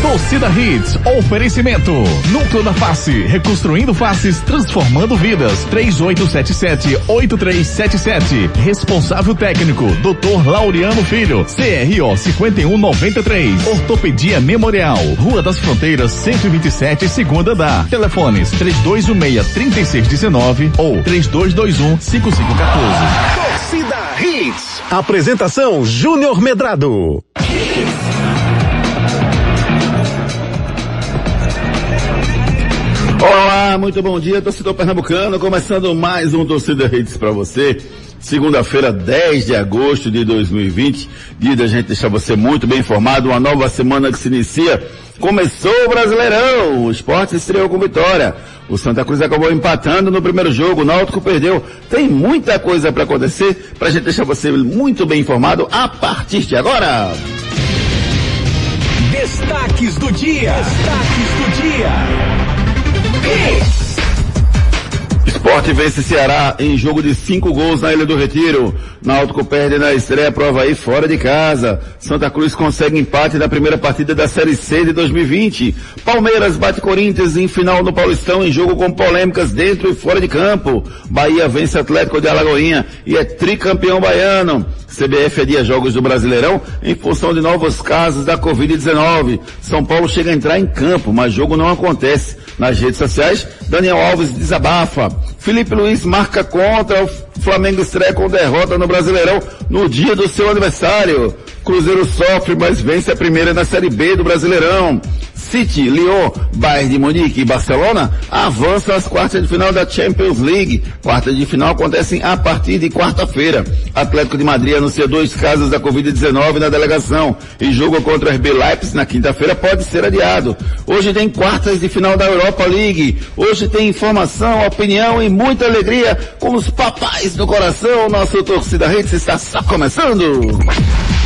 Torcida Hits, oferecimento. Núcleo da Face, reconstruindo faces, transformando vidas. 3877-8377. Responsável técnico, Dr. Laureano Filho. CRO 5193. Ortopedia Memorial. Rua das Fronteiras, 127, segunda da. Telefones 3216-3619 ou 3221-5514. Torcida Hits. Apresentação Júnior Medrado. Olá, muito bom dia, torcedor pernambucano. Começando mais um Torcida Redes para você. Segunda-feira, 10 de agosto de 2020. Dia da gente deixar você muito bem informado. Uma nova semana que se inicia. Começou o Brasileirão. O esporte estreou com vitória. O Santa Cruz acabou empatando no primeiro jogo. O Náutico perdeu. Tem muita coisa para acontecer. Pra gente deixar você muito bem informado a partir de agora. Destaques do dia. Destaques do dia. Esporte vence Ceará em jogo de cinco gols na Ilha do Retiro. Náutico perde na estreia prova aí fora de casa. Santa Cruz consegue empate na primeira partida da Série C de 2020. Palmeiras bate Corinthians em final no Paulistão em jogo com polêmicas dentro e fora de campo. Bahia vence Atlético de Alagoinha e é tricampeão baiano. CBF adia jogos do Brasileirão em função de novos casos da Covid-19. São Paulo chega a entrar em campo, mas jogo não acontece. Nas redes sociais, Daniel Alves desabafa. Felipe Luiz marca contra. O Flamengo estreia com derrota no Brasileirão no dia do seu aniversário. Cruzeiro sofre, mas vence a primeira na Série B do Brasileirão. City, Lyon, Bayern de Munique e Barcelona avançam às quartas de final da Champions League. Quartas de final acontecem a partir de quarta-feira. Atlético de Madrid anuncia dois casos da Covid-19 na delegação e jogo contra o RB Leipzig na quinta-feira pode ser adiado. Hoje tem quartas de final da Europa League. Hoje tem informação, opinião e muita alegria com os papais do coração. Nosso torcida Redes está só começando.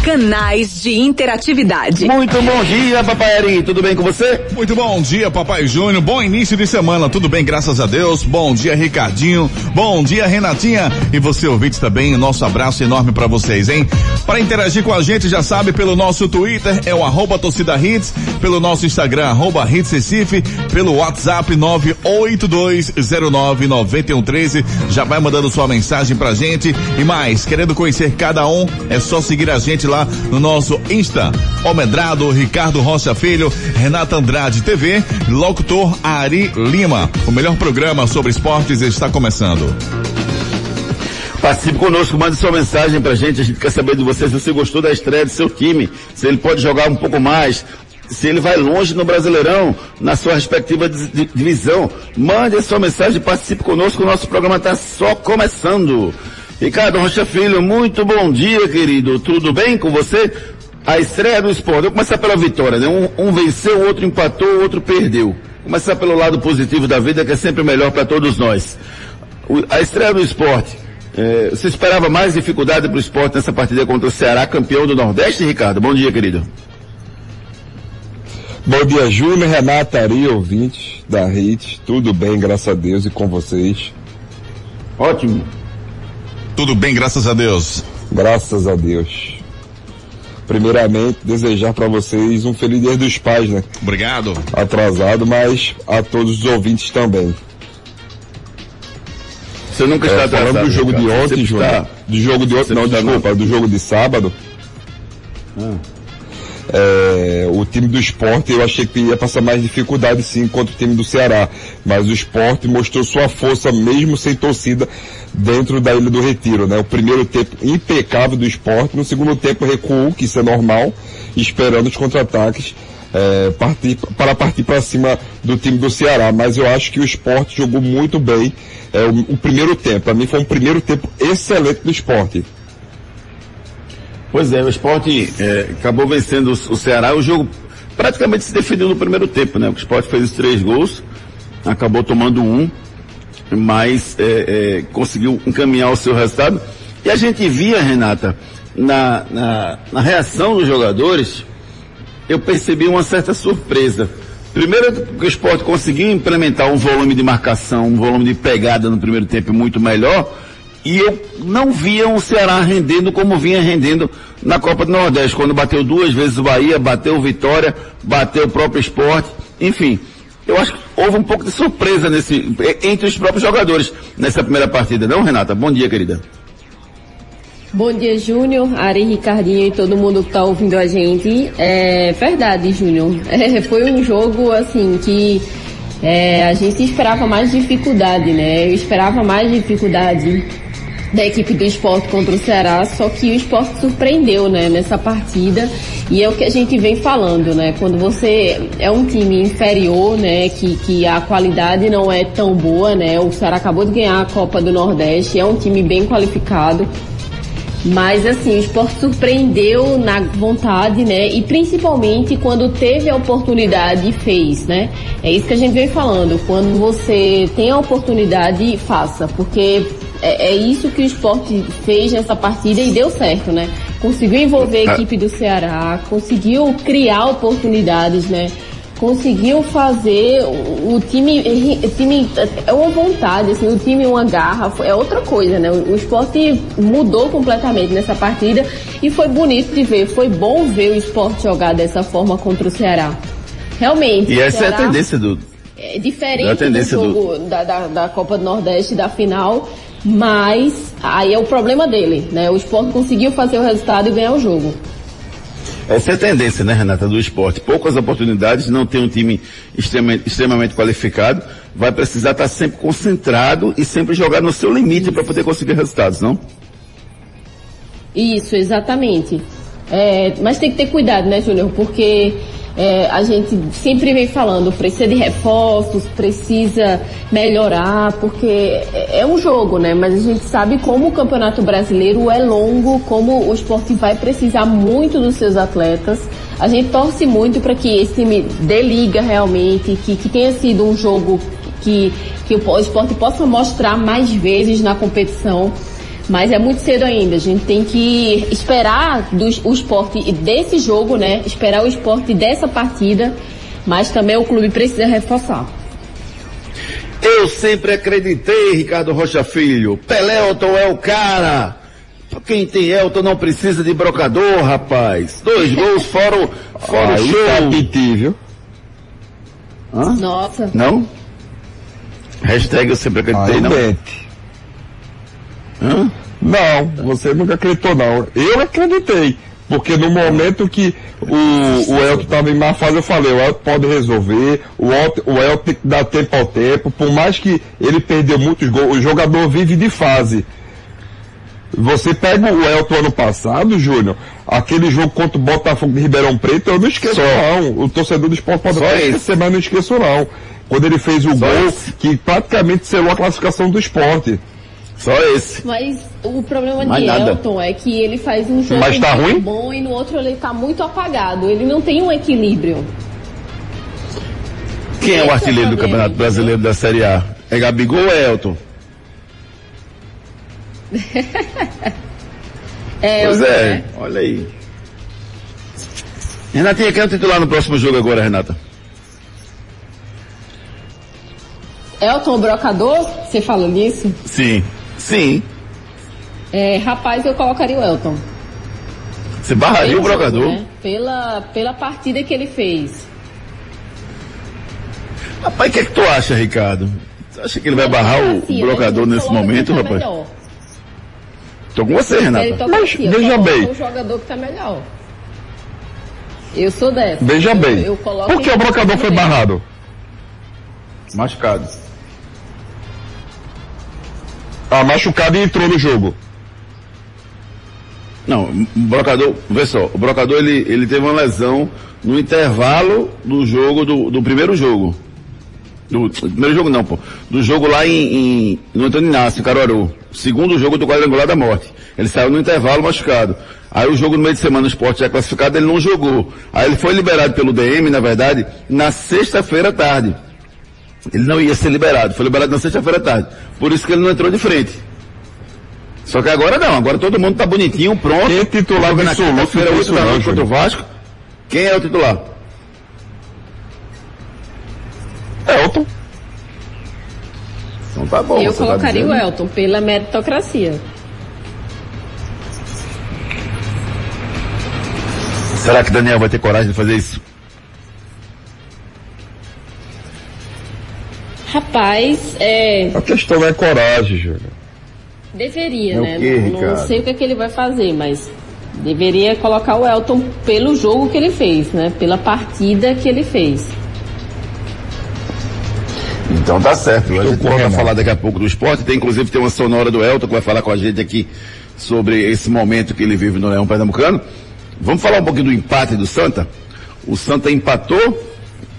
Canais de interatividade. Muito bom dia, papai Ari. Tudo bem com você? Muito bom dia, Papai Júnior. Bom início de semana. Tudo bem, graças a Deus. Bom dia, Ricardinho. Bom dia, Renatinha. E você, ouvintes, também. O nosso abraço enorme para vocês, hein? Para interagir com a gente, já sabe, pelo nosso Twitter, é o arroba torcida hits, pelo nosso Instagram, arroba hits Recife, pelo WhatsApp 982099113. Já vai mandando sua mensagem pra gente. E mais, querendo conhecer cada um, é só seguir a gente lá no nosso Insta. Omedrado, Ricardo Rocha Filho, Renata Andrade TV, locutor Ari Lima. O melhor programa sobre esportes está começando. Participe conosco, mande sua mensagem pra gente. A gente quer saber de você se você gostou da estreia do seu time, se ele pode jogar um pouco mais, se ele vai longe no Brasileirão, na sua respectiva divisão. Mande a sua mensagem, participe conosco, o nosso programa está só começando. Ricardo Rocha Filho, muito bom dia, querido. Tudo bem com você? A estreia do esporte. Vou começar pela vitória, né? Um, um venceu, o outro empatou, o outro perdeu. Começar pelo lado positivo da vida, que é sempre melhor para todos nós. O, a estreia do esporte. É, você esperava mais dificuldade para o esporte nessa partida contra o Ceará, campeão do Nordeste, Ricardo? Bom dia, querido. Bom dia, Júnior, Renata, Ari, ouvintes da RIT. Tudo bem, graças a Deus, e com vocês? Ótimo. Tudo bem, graças a Deus. Graças a Deus. Primeiramente, desejar para vocês um feliz dia dos pais, né? Obrigado. Atrasado, mas a todos os ouvintes também. Você nunca está é, falando atrasado, do jogo de Ricardo. ontem, Você Júnior. está- Do jogo de ontem, não, está desculpa, do jogo de sábado. É, o time do esporte eu achei que ia passar mais dificuldade sim contra o time do Ceará, mas o esporte mostrou sua força mesmo sem torcida dentro da Ilha do Retiro, né? O primeiro tempo impecável do esporte, no segundo tempo recuou, que isso é normal, esperando os contra-ataques é, partir, para partir para cima do time do Ceará, mas eu acho que o esporte jogou muito bem é, o, o primeiro tempo, para mim foi um primeiro tempo excelente do esporte. Pois é, o esporte é, acabou vencendo o, Ceará. O jogo praticamente se definiu no primeiro tempo, né? O esporte fez os três gols, acabou tomando um, mas é, é, conseguiu encaminhar o seu resultado. E a gente via, Renata, na, na, na reação dos jogadores, eu percebi uma certa surpresa. Primeiro que o esporte conseguiu implementar um volume de marcação, um volume de pegada no primeiro tempo muito melhor, E eu não via o Ceará rendendo como vinha rendendo na Copa do Nordeste, quando bateu duas vezes o Bahia, bateu o Vitória, bateu o próprio esporte, enfim. Eu acho que houve um pouco de surpresa nesse, entre os próprios jogadores nessa primeira partida, não, Renata? Bom dia, querida. Bom dia, Júnior, Ari, Ricardinho e todo mundo que está ouvindo a gente. É verdade, Júnior. É, foi um jogo, assim, que é, a gente esperava mais dificuldade, né? Eu esperava mais dificuldade da equipe do esporte contra o Ceará, só que o esporte surpreendeu, né, nessa partida. E é o que a gente vem falando, né? Quando você é um time inferior, né, que, que a qualidade não é tão boa, né? O Ceará acabou de ganhar a Copa do Nordeste, é um time bem qualificado. Mas assim, o esporte surpreendeu na vontade, né? E principalmente quando teve a oportunidade e fez, né? É isso que a gente vem falando. Quando você tem a oportunidade, faça. Porque é, é isso que o esporte fez nessa partida e deu certo, né? Conseguiu envolver a equipe do Ceará, conseguiu criar oportunidades, né? conseguiu fazer o, time, o time é uma vontade, assim, o time uma garra, é outra coisa, né? O, o esporte mudou completamente nessa partida e foi bonito de ver, foi bom ver o esporte jogar dessa forma contra o Ceará. Realmente. E essa Ceará, é a tendência do. É diferente do jogo do... Da, da, da Copa do Nordeste da final, mas aí é o problema dele, né? O esporte conseguiu fazer o resultado e ganhar o jogo. Essa é a tendência, né, Renata, do esporte. Poucas oportunidades, não tem um time extremamente, extremamente qualificado, vai precisar estar sempre concentrado e sempre jogar no seu limite para poder conseguir resultados, não? Isso, exatamente. É, mas tem que ter cuidado, né, Júnior? Porque é, a gente sempre vem falando, precisa de reforços, precisa melhorar, porque é, é um jogo, né? Mas a gente sabe como o Campeonato Brasileiro é longo, como o esporte vai precisar muito dos seus atletas. A gente torce muito para que esse time dê liga realmente, que, que tenha sido um jogo que, que o esporte possa mostrar mais vezes na competição. Mas é muito cedo ainda. A gente tem que esperar do, o esporte desse jogo, né? Esperar o esporte dessa partida. Mas também o clube precisa reforçar. Eu sempre acreditei, Ricardo Rocha Filho. Pelé Elton é o cara. Quem tem Elton não precisa de brocador, rapaz. Dois gols fora, fora o show. Tá viu? Hã? Nossa. Não? Hashtag eu sempre acreditei, Ai, não. Bete. Hã? Não, você nunca acreditou não. Eu acreditei. Porque no momento que o, o Elton estava em má fase, eu falei, o Elton pode resolver, o Elton, o Elton tem que dar tempo ao tempo, por mais que ele perdeu muitos gols, o jogador vive de fase. Você pega o Elton ano passado, Júnior, aquele jogo contra o Botafogo de Ribeirão Preto, eu não esqueço Só. não. O torcedor do esporte pode esquecer, mas não esqueço não. Quando ele fez o Só gol esse. que praticamente selou a classificação do esporte. Só esse. Mas o problema Mais de nada. Elton é que ele faz um jogo Mas tá ruim? bom e no outro ele tá muito apagado. Ele não tem um equilíbrio. Quem Esse é o artilheiro é do Campeonato Brasileiro da Série A? É Gabigol ou é Elton? é, pois é, né? olha aí. Renatinha, quem é o titular no próximo jogo agora, Renata? Elton Brocador? Você falou nisso? Sim. Sim. É, rapaz, eu colocaria o Elton. Você barraria Pelo o brocador? Né? Pela, pela partida que ele fez. Rapaz, o que é que tu acha, Ricardo? Você acha que ele vai barrar o, assim, o brocador nesse momento, tá rapaz? Melhor. Tô com você, Renata. Mas, assim, veja bem. o jogador que tá melhor. Eu sou dessa. Veja eu, bem. Eu Por que o brocador foi barrado? Machucado. Ah, machucado e entrou no jogo. Não, o brocador, vê só, o brocador ele, ele teve uma lesão no intervalo do jogo, do, do primeiro jogo. Do, do, primeiro jogo não, pô. Do jogo lá em, em no Antônio Inácio, Caruaru. Segundo jogo do quadrangular da morte. Ele saiu no intervalo machucado. Aí o jogo no meio de semana, o esporte já classificado, ele não jogou. Aí ele foi liberado pelo DM, na verdade, na sexta-feira à tarde. Ele não ia ser liberado, foi liberado na sexta-feira à tarde. Por isso que ele não entrou de frente. Só que agora não, agora todo mundo tá bonitinho, pronto. Quem é titular na quinta-feira, 8 da noite contra o Vasco. Quem é o titular? Elton. Então tá bom. Eu tá colocaria dizendo. o Elton pela meritocracia. Será que Daniel vai ter coragem de fazer isso? Rapaz, é, A questão não é coragem, Júnior. deveria, É né? quê, não, não sei o que, é que ele vai fazer, mas deveria colocar o Elton pelo jogo que ele fez, né? Pela partida que ele fez. Então tá certo. A gente com o volta a Renato. falar daqui a pouco do esporte. Tem inclusive tem uma sonora do Elton que vai falar com a gente aqui sobre esse momento que ele vive no Leão Pernambucano. Vamos falar um pouquinho do empate do Santa. O Santa empatou,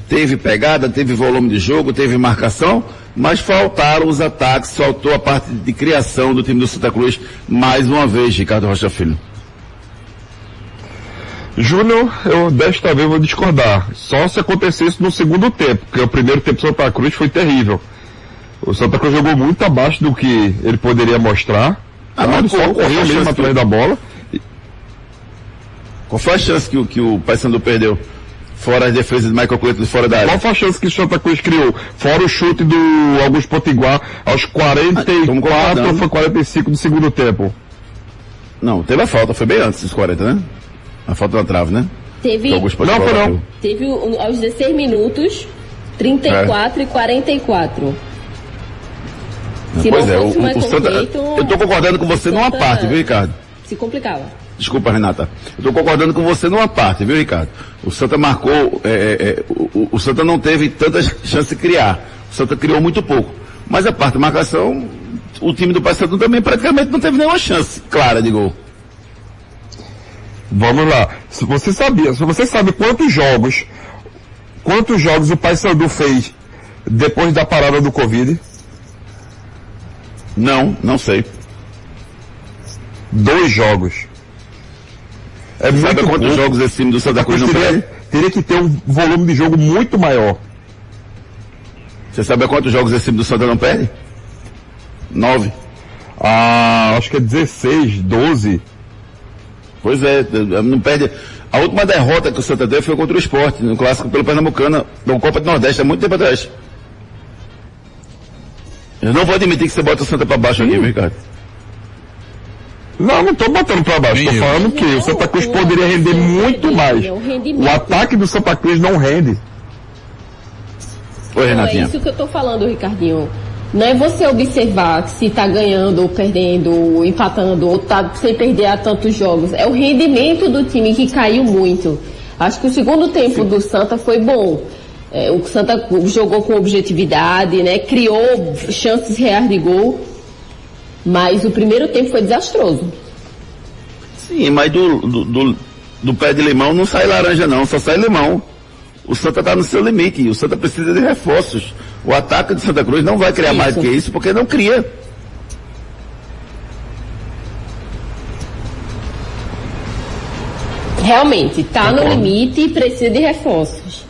teve pegada, teve volume de jogo, teve marcação, mas faltaram os ataques, faltou a parte de criação do time do Santa Cruz mais uma vez, Ricardo Rocha Filho. Júnior, eu desta vez vou discordar. Só se acontecesse no segundo tempo, porque o primeiro tempo do Santa Cruz foi terrível. O Santa Cruz jogou muito abaixo do que ele poderia mostrar. Ah, mas só correu mesmo atrás que- da bola. Qual foi a chance que, o- que o Paysandu perdeu? Fora as defesas de Michael Cleiton de fora da área. Qual foi a chance que o Santa Cruz criou? Fora o chute do Augusto Potiguar aos Ah, estamos 44 concordando. ou foi 45 do segundo tempo? Não, teve a falta, foi bem antes dos 40, né? A falta da trave, né? Teve, Não, Potiguar foi não. teve um- aos 16 minutos, 34 e 44. Se pois não é, fosse o o, Santa. Clayton, eu tô concordando com você numa parte, viu, Ricardo? Se complicava. Desculpa, Renata. Eu tô concordando com você numa parte, viu, Ricardo? O Santa marcou, é, é, é, o, o- o Santa não teve tantas chances de criar. O Santa criou muito pouco. Mas a parte de marcação, o time do Paysandu também praticamente não teve nenhuma chance clara de gol. Vamos lá. Se você sabia, se você sabe quantos jogos, quantos jogos o Paysandu fez depois da parada do Covid? Não, não sei. Dois jogos. É Sabe muito quantos pouco. jogos esse time do Santa Cruz não teria, perde? teria que ter um volume de jogo muito maior. Você sabe a quantos jogos esse time do Santa não perde? Nove. Ah, acho que é 16, 12. Pois é, não perde. A última derrota que o Santa teve foi contra o esporte, no clássico pelo Pernambucano, da Copa do Nordeste, há muito tempo atrás. Eu não vou admitir que você bota o Santa pra baixo aqui, Ricardo. Não, não tô botando pra baixo. Eu. falando que o Santa Cruz poderia render muito mais. O rendimento. O ataque do Santa Cruz não rende. Oi, Não, é Renatinha. isso que eu tô falando, Ricardinho. Não é você observar se tá ganhando ou perdendo, ou empatando, ou tá sem perder a tantos jogos. É o rendimento do time que caiu muito. Acho que o segundo tempo do Santa foi bom. É, o Santa jogou com objetividade, né? Criou chances reais de gol. Mas o primeiro tempo foi desastroso. Sim, mas do, do, do, do pé de limão não sai laranja não, só sai limão. O Santa tá no seu limite, o Santa precisa de reforços. O ataque de Santa Cruz não vai criar mais do Isso. que isso, porque não cria. Realmente, tá no limite e precisa de reforços.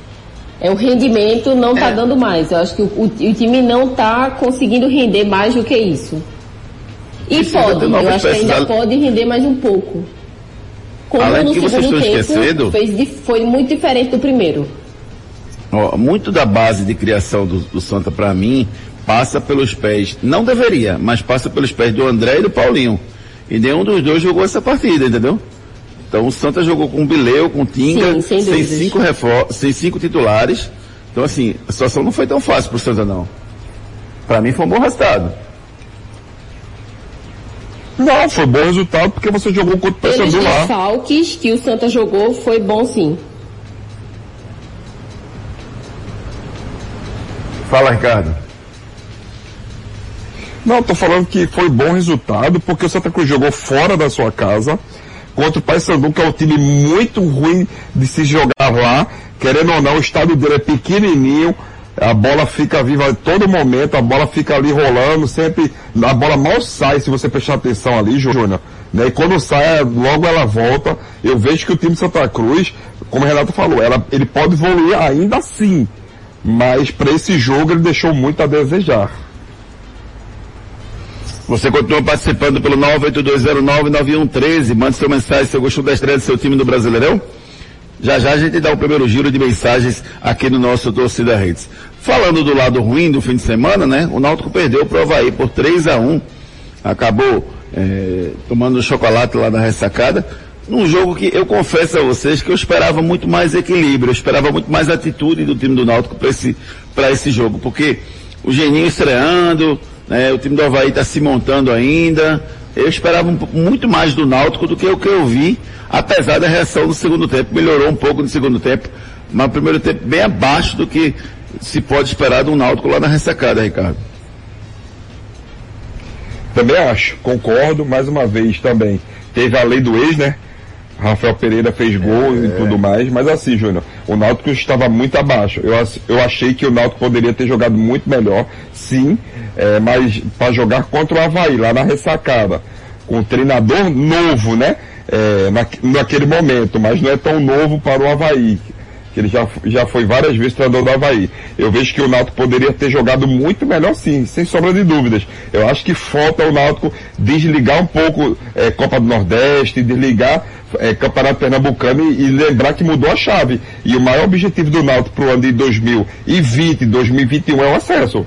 É o rendimento não tá dando mais. Eu acho que o, o- o time não tá conseguindo render mais do que isso. E pode, eu acho que ainda pode render mais um pouco. Como Além no que vocês segundo estão tempo esquecendo- fez, foi muito diferente do primeiro. Ó, muito da base de criação do, do Santa para mim passa pelos pés, não deveria, mas passa pelos pés do André e do Paulinho. E nenhum dos dois jogou essa partida, entendeu? Então o Santa jogou com o Bileu, com o Tinga, Sim, sem sem, cinco refor sem cinco titulares. Então assim, a situação não foi tão fácil pro Santa não. Para mim foi um bom resultado. Não, foi bom resultado porque você jogou contra o Pelos Paysandu lá. desfalques que o Santa jogou, foi bom sim. Fala, Ricardo. Não, tô falando que foi bom resultado porque o Santa Cruz jogou fora da sua casa contra o Paysandu, que é um time muito ruim de se jogar lá. Querendo ou não, o estádio dele é pequenininho, a bola fica viva a todo momento, a bola fica ali rolando, sempre, a bola mal sai se você prestar atenção ali, Júnior. Né? E quando sai, logo ela volta. Eu vejo que o time de Santa Cruz, como o Renato falou, ela, ele pode evoluir ainda assim. Mas para esse jogo ele deixou muito a desejar. Você continua participando pelo 982099113. Mande sua mensagem se você gostou da estreia do seu time no Brasileirão. Já já a gente dá o primeiro giro de mensagens aqui no nosso Torcida Redes. Falando do lado ruim do fim de semana, né? O Náutico perdeu o Havaí por 3 a 1 Acabou é, tomando chocolate lá na ressacada. Num jogo que eu confesso a vocês que eu esperava muito mais equilíbrio, eu esperava muito mais atitude do time do Náutico para esse, esse jogo, porque o Geninho estreando, né, o time do Havaí está se montando ainda. Eu esperava muito mais do Náutico do que o que eu vi, apesar da reação do segundo tempo. Melhorou um pouco no segundo tempo, mas o primeiro tempo bem abaixo do que se pode esperar um Náutico lá na ressacada, Ricardo. Também acho, concordo, mais uma vez também. Teve a lei do ex, né? Rafael Pereira fez gols é. e tudo mais, mas assim, Júnior, o Náutico estava muito abaixo. Eu, eu achei que o Náutico poderia ter jogado muito melhor, sim, é, mas para jogar contra o Havaí, lá na ressacada, com um treinador novo, né? É, na, naquele momento, mas não é tão novo para o Havaí que ele já, já foi várias vezes treinador do Havaí. Eu vejo que o Náutico poderia ter jogado muito melhor sim, sem sombra de dúvidas. Eu acho que falta o Náutico desligar um pouco é, Copa do Nordeste, desligar é, Campeonato Pernambucano e, e, lembrar que mudou a chave. E o maior objetivo do Náutico para o ano de 2020, 2021 é o acesso.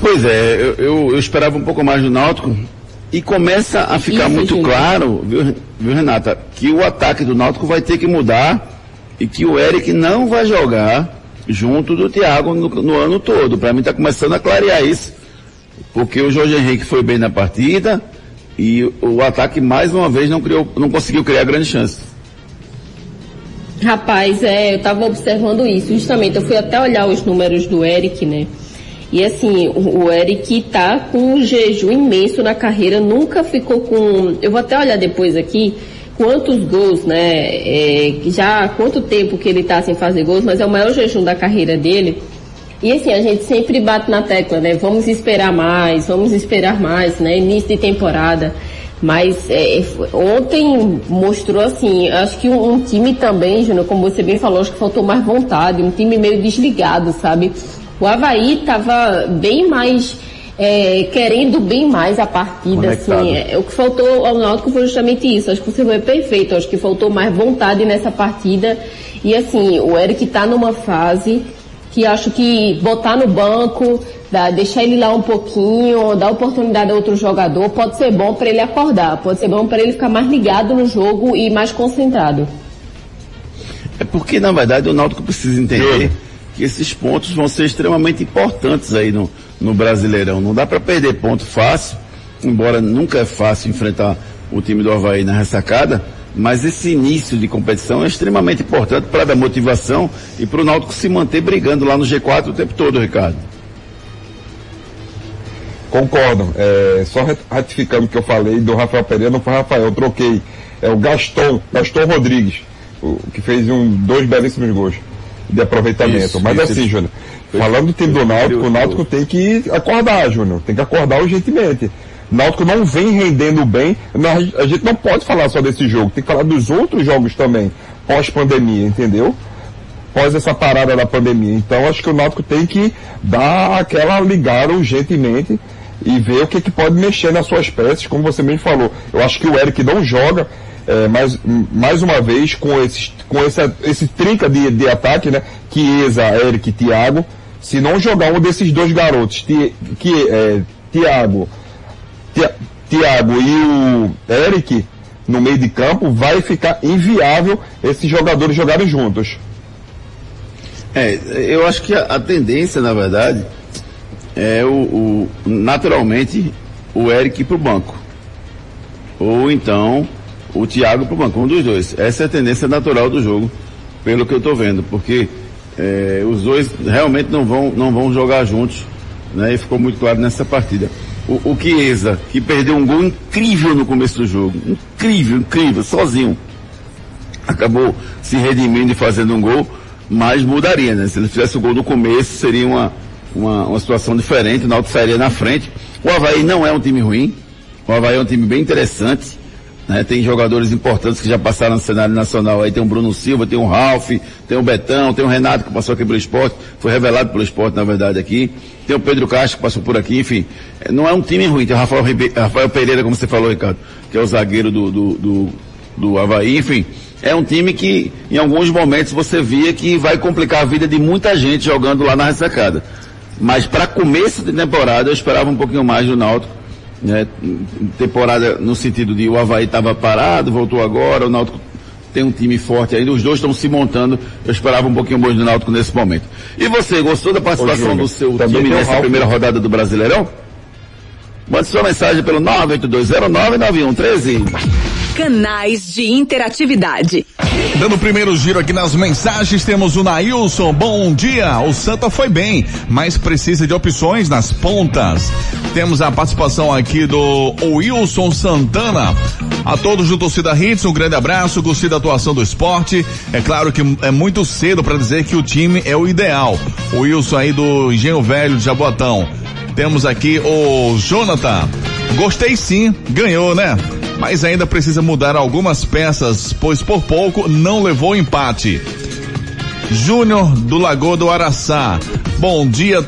Pois é, eu, eu, eu esperava um pouco mais do Náutico, e começa a ficar Isso, muito gente. claro, viu, viu, Renata, que o ataque do Náutico vai ter que mudar e que o Eric não vai jogar junto do Thiago no, no ano todo. Para mim está começando a clarear isso. Porque o Jorge Henrique foi bem na partida e o ataque mais uma vez não, criou, não conseguiu criar grande chance. Rapaz, é, eu estava observando isso, justamente. Eu fui até olhar os números do Eric, né? E assim, o, Eric tá com um jejum imenso na carreira, nunca ficou com. Eu vou até olhar depois aqui quantos gols, né? É, já há quanto tempo que ele tá sem fazer gols, mas é o maior jejum da carreira dele. E assim, a gente sempre bate na tecla, né? Vamos esperar mais, vamos esperar mais, né? Início de temporada. Mas é, ontem mostrou assim, acho que um, um time também, Júnior, como você bem falou, acho que faltou mais vontade, um time meio desligado, sabe? O Havaí estava bem mais é, querendo bem mais a partida, assim. É, o que faltou ao Náutico foi justamente isso. Acho que você foi perfeito. Acho que faltou mais vontade nessa partida. E assim, o Eric está numa fase que acho que botar no banco, dá, deixar ele lá um pouquinho, dar oportunidade a outro jogador, pode ser bom para ele acordar, pode ser bom para ele ficar mais ligado no jogo e mais concentrado. É porque, na verdade, o Náutico precisa entender que esses pontos vão ser extremamente importantes aí no, no Brasileirão. Não dá para perder ponto fácil, embora nunca é fácil enfrentar o time do Havaí na ressacada, mas esse início de competição é extremamente importante para dar motivação e para o Náutico se manter brigando lá no G4 o tempo todo, Ricardo. Concordo. É, só ratificando o que eu falei do Rafael Pereira, não foi Rafael, eu troquei. É o Gaston, Gaston Rodrigues, o, que fez um, dois belíssimos gols de aproveitamento. Isso, Mas isso, assim, Júnior, falando do time do Náutico, o Náutico tem que acordar, Júnior. Tem que acordar urgentemente. Náutico não vem rendendo bem. A gente não pode falar só desse jogo, tem que falar dos outros jogos também, pós-pandemia, entendeu? Pós essa parada da pandemia. Então acho que o Náutico tem que dar aquela ligada urgentemente e ver o que, que pode mexer nas suas peças, como você mesmo falou. Eu acho que o Eric não joga, é, mais, mais uma vez com, esses, com essa, esse trinca de, de ataque, né? Chiesa, Eric e Thiago. Se não jogar um desses dois garotos, que, é, Thiago, Thiago e o Eric no meio de campo, vai ficar inviável esses jogadores jogarem juntos. É, eu acho que a, a tendência, na verdade, é o, o naturalmente o Eric para o banco. Ou então o Thiago para o banco, um dos dois. Essa é a tendência natural do jogo, pelo que eu estou vendo, porque é, os dois realmente não vão, não vão jogar juntos, né? E ficou muito claro nessa partida. O, o Chiesa, que perdeu um gol incrível no começo do jogo, incrível, incrível, sozinho, acabou se redimindo e fazendo um gol, mas mudaria, né? Se ele fizesse o gol no começo, seria uma, uma, uma situação diferente, o Náutico sairia na frente. O Havaí não é um time ruim, o Havaí é um time bem interessante, né? Tem jogadores importantes que já passaram no cenário nacional. Aí tem o Bruno Silva, tem o Ralf, tem o Betão, tem o Renato que passou aqui pelo esporte, foi revelado pelo esporte, na verdade, aqui. Tem o Pedro Castro que passou por aqui, enfim. É, não é um time ruim. Tem o Rafael, Ribe... Rafael Pereira, como você falou, Ricardo, que é o zagueiro do, do, do, do Havaí, enfim. é um time que, em alguns momentos, você via que vai complicar a vida de muita gente jogando lá na ressacada. Mas para começo de temporada, eu esperava um pouquinho mais do Náutico. Né? Temporada no sentido de o Havaí estava parado, voltou agora, o Náutico tem um time forte ainda, os dois estão se montando. Eu esperava um pouquinho mais do Náutico nesse momento. E você, gostou da participação Ô, do seu time nessa primeira rodada do Brasileirão? Mande sua mensagem pelo 982099113. Canais de interatividade. Dando o primeiro giro aqui nas mensagens, temos o Nailson. Bom dia. O Santa foi bem, mas precisa de opções nas pontas. Temos a participação aqui do Wilson Santana. A todos do Torcida Hits, um grande abraço. Gostei da atuação do esporte. É claro que é muito cedo para dizer que o time é o ideal. O Wilson aí do Engenho Velho de Jaboatão. Temos aqui o Jonathan. Gostei sim, ganhou, né? mas ainda precisa mudar algumas peças, pois por pouco não levou empate. Júnior do Lagoa do Araçá. Bom dia.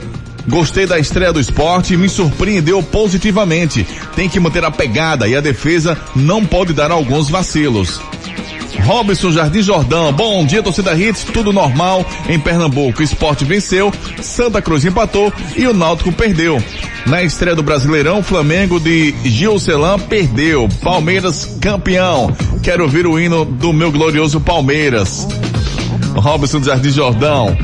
Gostei da estreia do esporte e me surpreendeu positivamente. Tem que manter a pegada e a defesa não pode dar alguns vacilos. Robson Jardim Jordão, bom dia torcida Hits, tudo normal em Pernambuco. Esporte venceu, Santa Cruz empatou e o Náutico perdeu. Na estreia do Brasileirão, Flamengo de Gilcelan perdeu. Palmeiras campeão. Quero ouvir o hino do meu glorioso Palmeiras. Robson Jardim Jordão.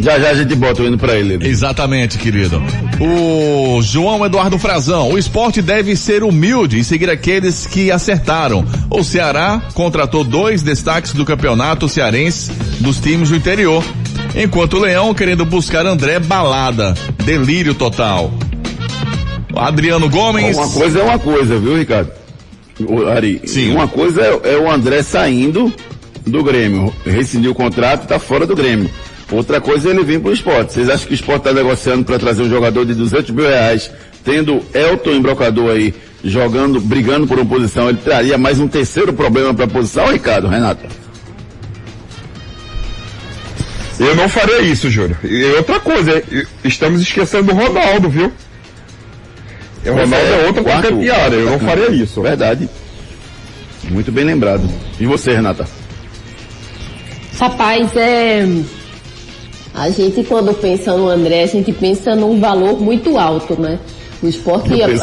Já já a gente bota o hino pra ele. Exatamente, querido. O João Eduardo Frazão. O esporte deve ser humilde e seguir aqueles que acertaram. O Ceará contratou dois destaques do campeonato cearense dos times do interior. Enquanto o Leão querendo buscar André Balada. Delírio total. Adriano Gomes. Uma coisa é uma coisa, viu, Ricardo? O Ari, Sim. Uma coisa é, é, o André saindo do Grêmio, rescindiu o contrato, está fora do Grêmio. Outra coisa é ele vir para o esporte. Vocês acham que o esporte está negociando para trazer um jogador de 200 mil reais, tendo Elton embrocador aí, jogando, brigando por uma posição, ele traria mais um terceiro problema para a posição, Ricardo, Renato? Eu não faria isso, Júlio. E outra coisa, estamos esquecendo do Ronaldo, viu? O Ronaldo é, é outra quarto, piada, eu não faria isso. Verdade. Muito bem lembrado. E você, Renata? Rapaz, é. A gente quando pensa no André, a gente pensa num valor muito alto, né? O esporte já tem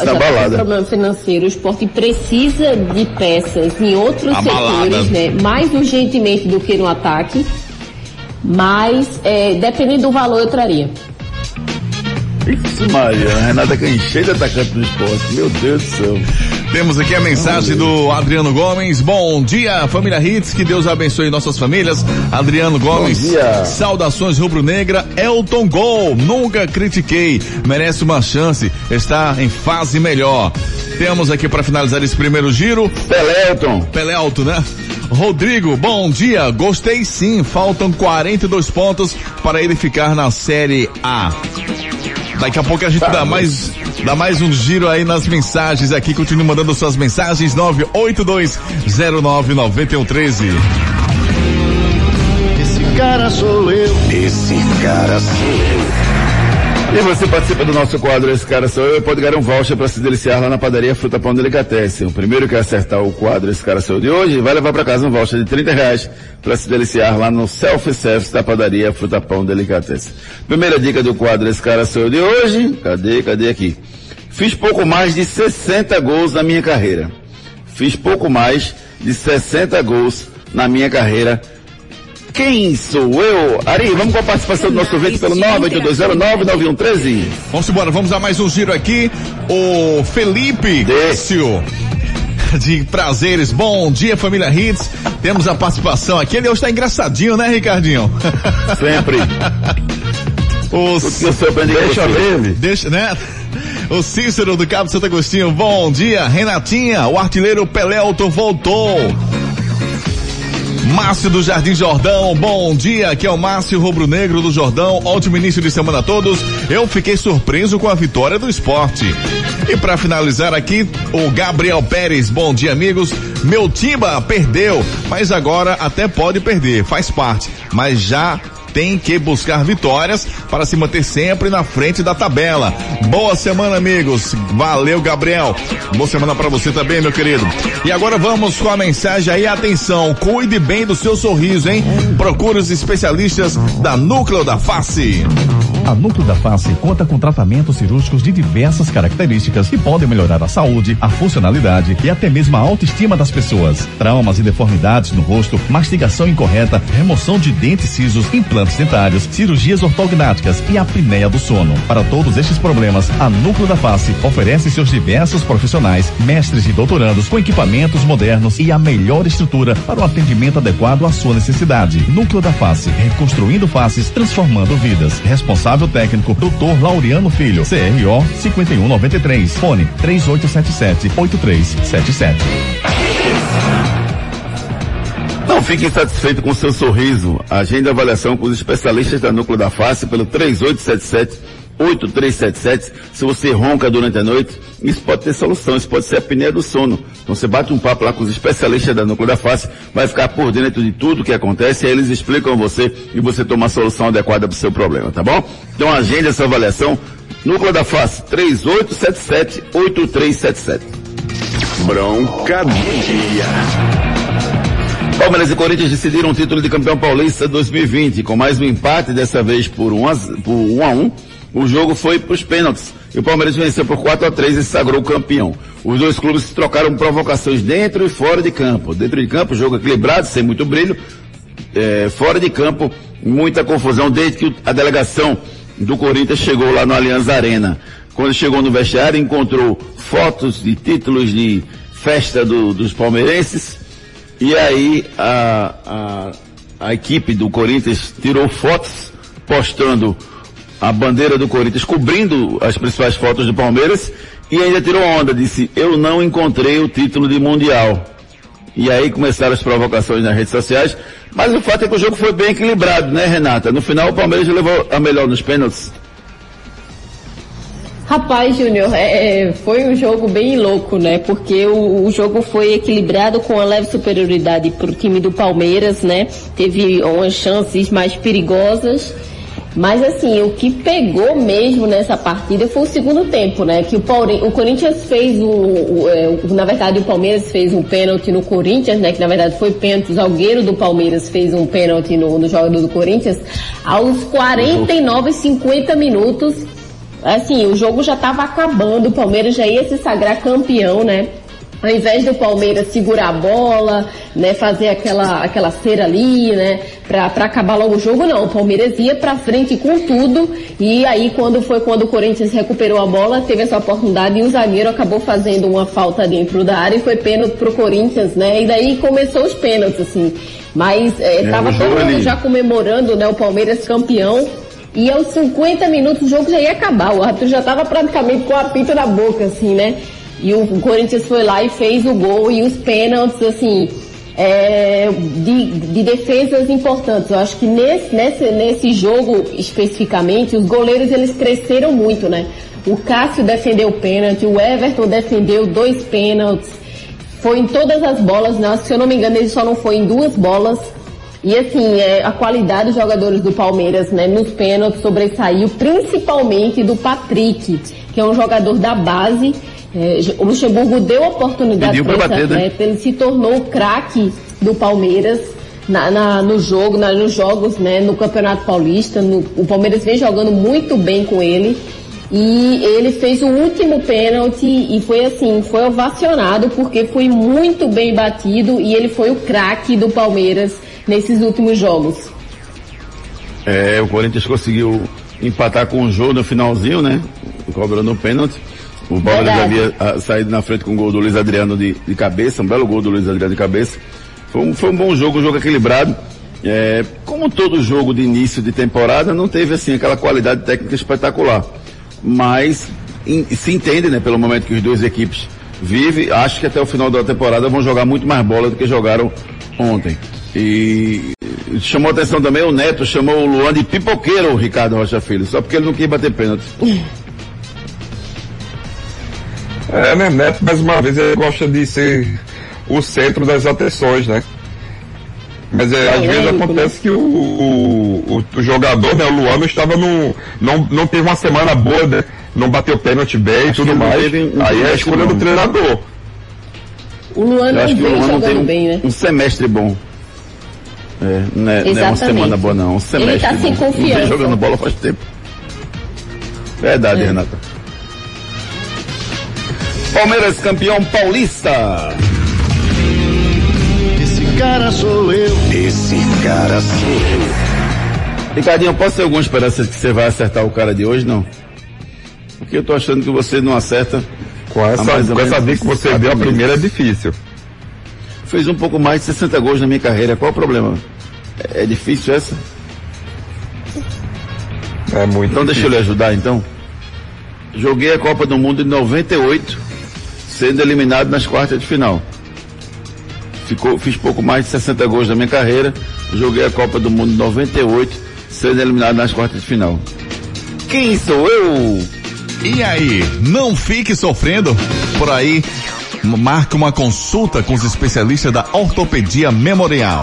problema financeiro, o esporte precisa de peças em outros a setores, balada. né? Mais urgentemente do que no ataque. Mas, é, dependendo do valor, eu traria. Isso, Maria. A Renata de atacante do esporte. Meu Deus do céu. Temos aqui a mensagem do Adriano Gomes. Bom dia, família Hits. Que Deus abençoe nossas famílias. Adriano Gomes. Saudações rubro-negra. Elton Gol. Nunca critiquei. Merece uma chance. Está em fase melhor. Temos aqui para finalizar esse primeiro giro. Pelelton. Pelelton, né? Rodrigo, bom dia. Gostei sim. Faltam 42 pontos para ele ficar na Série A. Daqui a pouco a gente tá, dá mais dá mais um giro aí nas mensagens aqui. Continue mandando suas mensagens 982099113. Esse cara sou eu. Esse cara sou eu. E você participa do nosso quadro Esse Cara Sou Eu pode ganhar um voucher para se deliciar lá na padaria Fruta Pão Delicatessen. O primeiro que acertar o quadro Esse Cara Sou Eu de hoje vai levar para casa um voucher de 30 reais para se deliciar lá no self-service da padaria Fruta Pão Delicatessen. Primeira dica do quadro Esse Cara Sou Eu de hoje. Cadê? Cadê aqui? Fiz pouco mais de 60 gols na minha carreira. Fiz pouco mais de 60 gols na minha carreira quem sou eu? Ari, vamos com a participação do nosso ouvinte pelo 982099113. Vamos embora, vamos a mais um giro aqui. O Felipe Décio de prazeres. Bom dia, família Hits. Temos a participação aqui. Ele hoje está engraçadinho, né, Ricardinho? Sempre. o Deixa ver. Deixa, né? O Cícero do Cabo Santo Agostinho. Bom dia, Renatinha. O artilheiro Pelelto voltou. Márcio do Jardim Jordão, bom dia, aqui é o Márcio Rubro Negro do Jordão, ótimo início de semana a todos. Eu fiquei surpreso com a vitória do esporte. E para finalizar aqui, o Gabriel Pérez, bom dia amigos. Meu Timba perdeu, mas agora até pode perder, faz parte, mas já tem que buscar vitórias para se manter sempre na frente da tabela. Boa semana, amigos. Valeu, Gabriel. Boa semana para você também, meu querido. E agora vamos com a mensagem aí. Atenção, cuide bem do seu sorriso, hein? Procure os especialistas da Núcleo da Face. A Núcleo da Face conta com tratamentos cirúrgicos de diversas características que podem melhorar a saúde, a funcionalidade e até mesmo a autoestima das pessoas. Traumas e deformidades no rosto, mastigação incorreta, remoção de dentes cisos, implantes dentários, cirurgias ortognáticas e apneia do sono. Para todos estes problemas, a Núcleo da Face oferece seus diversos profissionais, mestres e doutorandos com equipamentos modernos e a melhor estrutura para o atendimento adequado à sua necessidade. Núcleo da Face, reconstruindo faces, transformando vidas. Responsável técnico, Dr. Laureano Filho, CRO 5193, fone 3877 8377. Não fique insatisfeito com seu sorriso. Agende a avaliação com os especialistas da Núcleo da Face pelo 3877 8377. Se você ronca durante a noite, isso pode ter solução, isso pode ser a apneia do sono. Então você bate um papo lá com os especialistas da Núcleo da Face, vai ficar por dentro de tudo que acontece, aí eles explicam você e você toma a solução adequada para o seu problema, tá bom? Então agende essa avaliação. Núcleo da Face, 3877-8377. Bronca dia. Palmeiras e Corinthians decidiram o título de campeão paulista 2020, com mais um empate, dessa vez por 1 a, por 1 a 1 o jogo foi para os pênaltis e o Palmeiras venceu por 4 a 3 e sagrou campeão. Os dois clubes trocaram provocações dentro e fora de campo. Dentro de campo, jogo equilibrado, sem muito brilho. É, fora de campo, muita confusão desde que a delegação do Corinthians chegou lá no Allianz Arena. Quando chegou no vestiário, encontrou fotos de títulos de festa do, dos palmeirenses. E aí a, a, a equipe do Corinthians tirou fotos postando a bandeira do Corinthians cobrindo as principais fotos do Palmeiras e ainda tirou onda, disse, eu não encontrei o título de Mundial. E aí começaram as provocações nas redes sociais, mas o fato é que o jogo foi bem equilibrado, né Renata? No final o Palmeiras levou a melhor nos pênaltis. Rapaz, Júnior, é, é, foi um jogo bem louco, né? Porque o, o jogo foi equilibrado com a leve superioridade para o time do Palmeiras, né? Teve umas chances mais perigosas mas assim, o que pegou mesmo nessa partida foi o segundo tempo, né? Que o, o Corinthians fez um, o, é, na verdade o Palmeiras fez um pênalti no Corinthians, né? Que na verdade foi pênalti, o zagueiro do Palmeiras fez um pênalti no, no jogador do Corinthians aos 49 e 50 minutos. Assim, o jogo já estava acabando, o Palmeiras já ia se sagrar campeão, né? ao invés do Palmeiras segurar a bola, né, fazer aquela, aquela cera ali, né, pra, pra acabar logo o jogo, não. O Palmeiras ia pra frente com tudo, e aí quando foi quando o Corinthians recuperou a bola, teve essa oportunidade e o zagueiro acabou fazendo uma falta dentro da área e foi pênalti pro Corinthians, né, e daí começou os pênaltis, assim. Mas é, é, tava todo mundo já comemorando, né, o Palmeiras campeão, e aos 50 minutos o jogo já ia acabar, o árbitro já estava praticamente com o apito na boca, assim, né? E o Corinthians foi lá e fez o gol e os pênaltis, assim, é, de, de, defesas importantes. Eu acho que nesse, nesse, nesse jogo especificamente, os goleiros eles cresceram muito, né? O Cássio defendeu o pênalti, o Everton defendeu dois pênaltis. Foi em todas as bolas, né? Se eu não me engano, ele só não foi em duas bolas. E assim, é, a qualidade dos jogadores do Palmeiras, né, nos pênaltis sobressaiu, principalmente do Patrick, que é um jogador da base é, o Luxemburgo deu oportunidade para esse bater, né? atleta, né? ele se tornou o craque do Palmeiras na, na, no jogo, na, nos jogos, né, no Campeonato Paulista. No, o Palmeiras vem jogando muito bem com ele. E ele fez o último pênalti e foi assim, foi ovacionado porque foi muito bem batido e ele foi o craque do Palmeiras nesses últimos jogos. É, o Corinthians conseguiu empatar com o jogo no finalzinho, né? Cobrando o pênalti. O Palmeiras já havia ah, saído na frente com o gol do Luiz Adriano de, de cabeça, um belo gol do Luiz Adriano de cabeça. Foi um, foi um bom jogo, um jogo equilibrado. É, como todo jogo de início de temporada, não teve assim aquela qualidade técnica espetacular. Mas in, se entende, né, pelo momento que os duas equipes vivem, acho que até o final da temporada vão jogar muito mais bola do que jogaram ontem. E chamou atenção também o Neto, chamou o Luan de pipoqueiro, o Ricardo Rocha Filho, só porque ele não quis bater pênalti. É, né, Neto, mais uma vez, ele gosta de ser o centro das atenções, né? Mas é, às vezes acontece que o, o, o, jogador, né, o Luano, estava no. Não, não teve uma semana boa, né? Não bateu pênalti bem e tudo mais. Aí é a escolha do treinador. O Luano não vem jogando bem, né? Um semestre bom. É, não é, não é uma semana boa, não. Um semestre. Ele tá sem confiança. Não jogando bola faz tempo. Verdade, é. Renata. Palmeiras campeão paulista. Esse cara sou eu. Esse cara sou eu. Ricardinho, posso ter alguma esperança de que você vai acertar o cara de hoje, não? Porque eu tô achando que você não acerta. Com essa, com essa dica que você deu, a primeira é difícil. Fez um pouco mais de 60 gols na minha carreira. Qual o problema? É, é difícil essa? É muito Então difícil. deixa eu lhe ajudar então. Joguei a Copa do Mundo em 98, sendo eliminado nas quartas de final. Ficou, fiz pouco mais de 60 gols na minha carreira. Joguei a Copa do Mundo em 98, sendo eliminado nas quartas de final. Quem sou eu? E aí, não fique sofrendo por aí. Marque uma consulta com os especialistas da Ortopedia Memorial.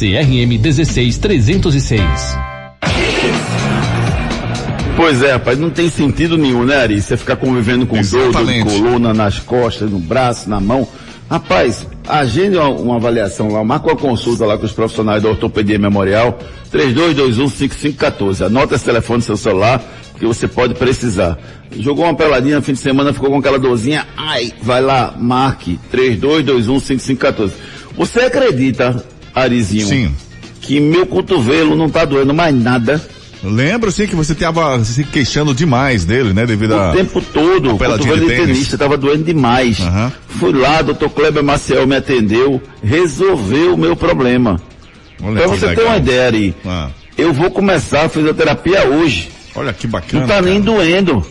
CRM 16306. Pois é, rapaz, não tem sentido nenhum, né, Ari? Você ficar convivendo com dor de coluna nas costas, no braço, na mão. Rapaz, agende uma, uma, avaliação lá, marca uma consulta lá com os profissionais da Ortopedia Memorial, 32215514. Anota esse telefone no seu celular, que você pode precisar. Jogou uma peladinha no fim de semana, ficou com aquela dorzinha, ai, vai lá, marque, 32215514. Você acredita Arizinho. Sim. Que meu cotovelo não tá doendo mais nada. Lembro sim que você estava se queixando demais dele, né? Devido a. O tempo todo, o cotovelo de, tenista estava doendo demais. Uhum. Fui lá, doutor Kleber Maciel me atendeu, resolveu o meu problema. Pra você legal. ter uma ideia, Ari, ah. eu vou começar a fisioterapia hoje. Olha que bacana. Não tá cara. nem doendo.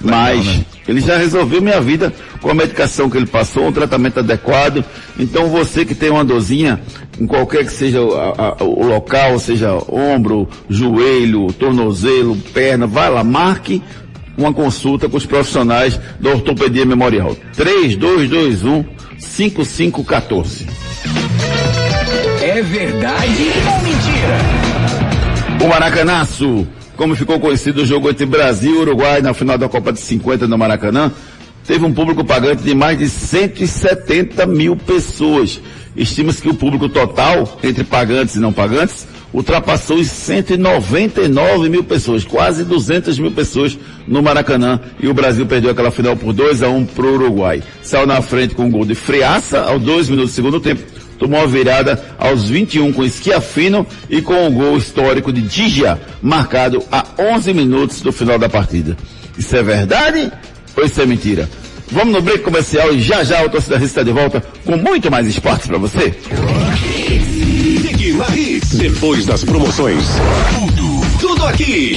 Mas né? ele já resolveu minha vida com a medicação que ele passou, um tratamento adequado. Então você que tem uma dorzinha, em qualquer que seja a, a, o local, seja ombro, joelho, tornozelo, perna, vai lá, marque uma consulta com os profissionais da Ortopedia Memorial. 3221 5514. É verdade ou mentira? O Maracanaço como ficou conhecido o jogo entre Brasil e Uruguai na final da Copa de 50 no Maracanã, teve um público pagante de mais de 170 mil pessoas. Estima-se que o público total, entre pagantes e não pagantes, ultrapassou os 199 mil pessoas, quase 200 mil pessoas no Maracanã. E o Brasil perdeu aquela final por 2 a 1 para o Uruguai. Saiu na frente com um gol de Friaça aos dois minutos do segundo tempo tomou a virada aos 21 com Esquiafino e com o gol histórico de Digia, marcado a 11 minutos do final da partida. Isso é verdade ou isso é mentira? Vamos no break comercial e já já o torcedor está de volta com muito mais esportes para você. Depois das promoções, tudo, tudo aqui.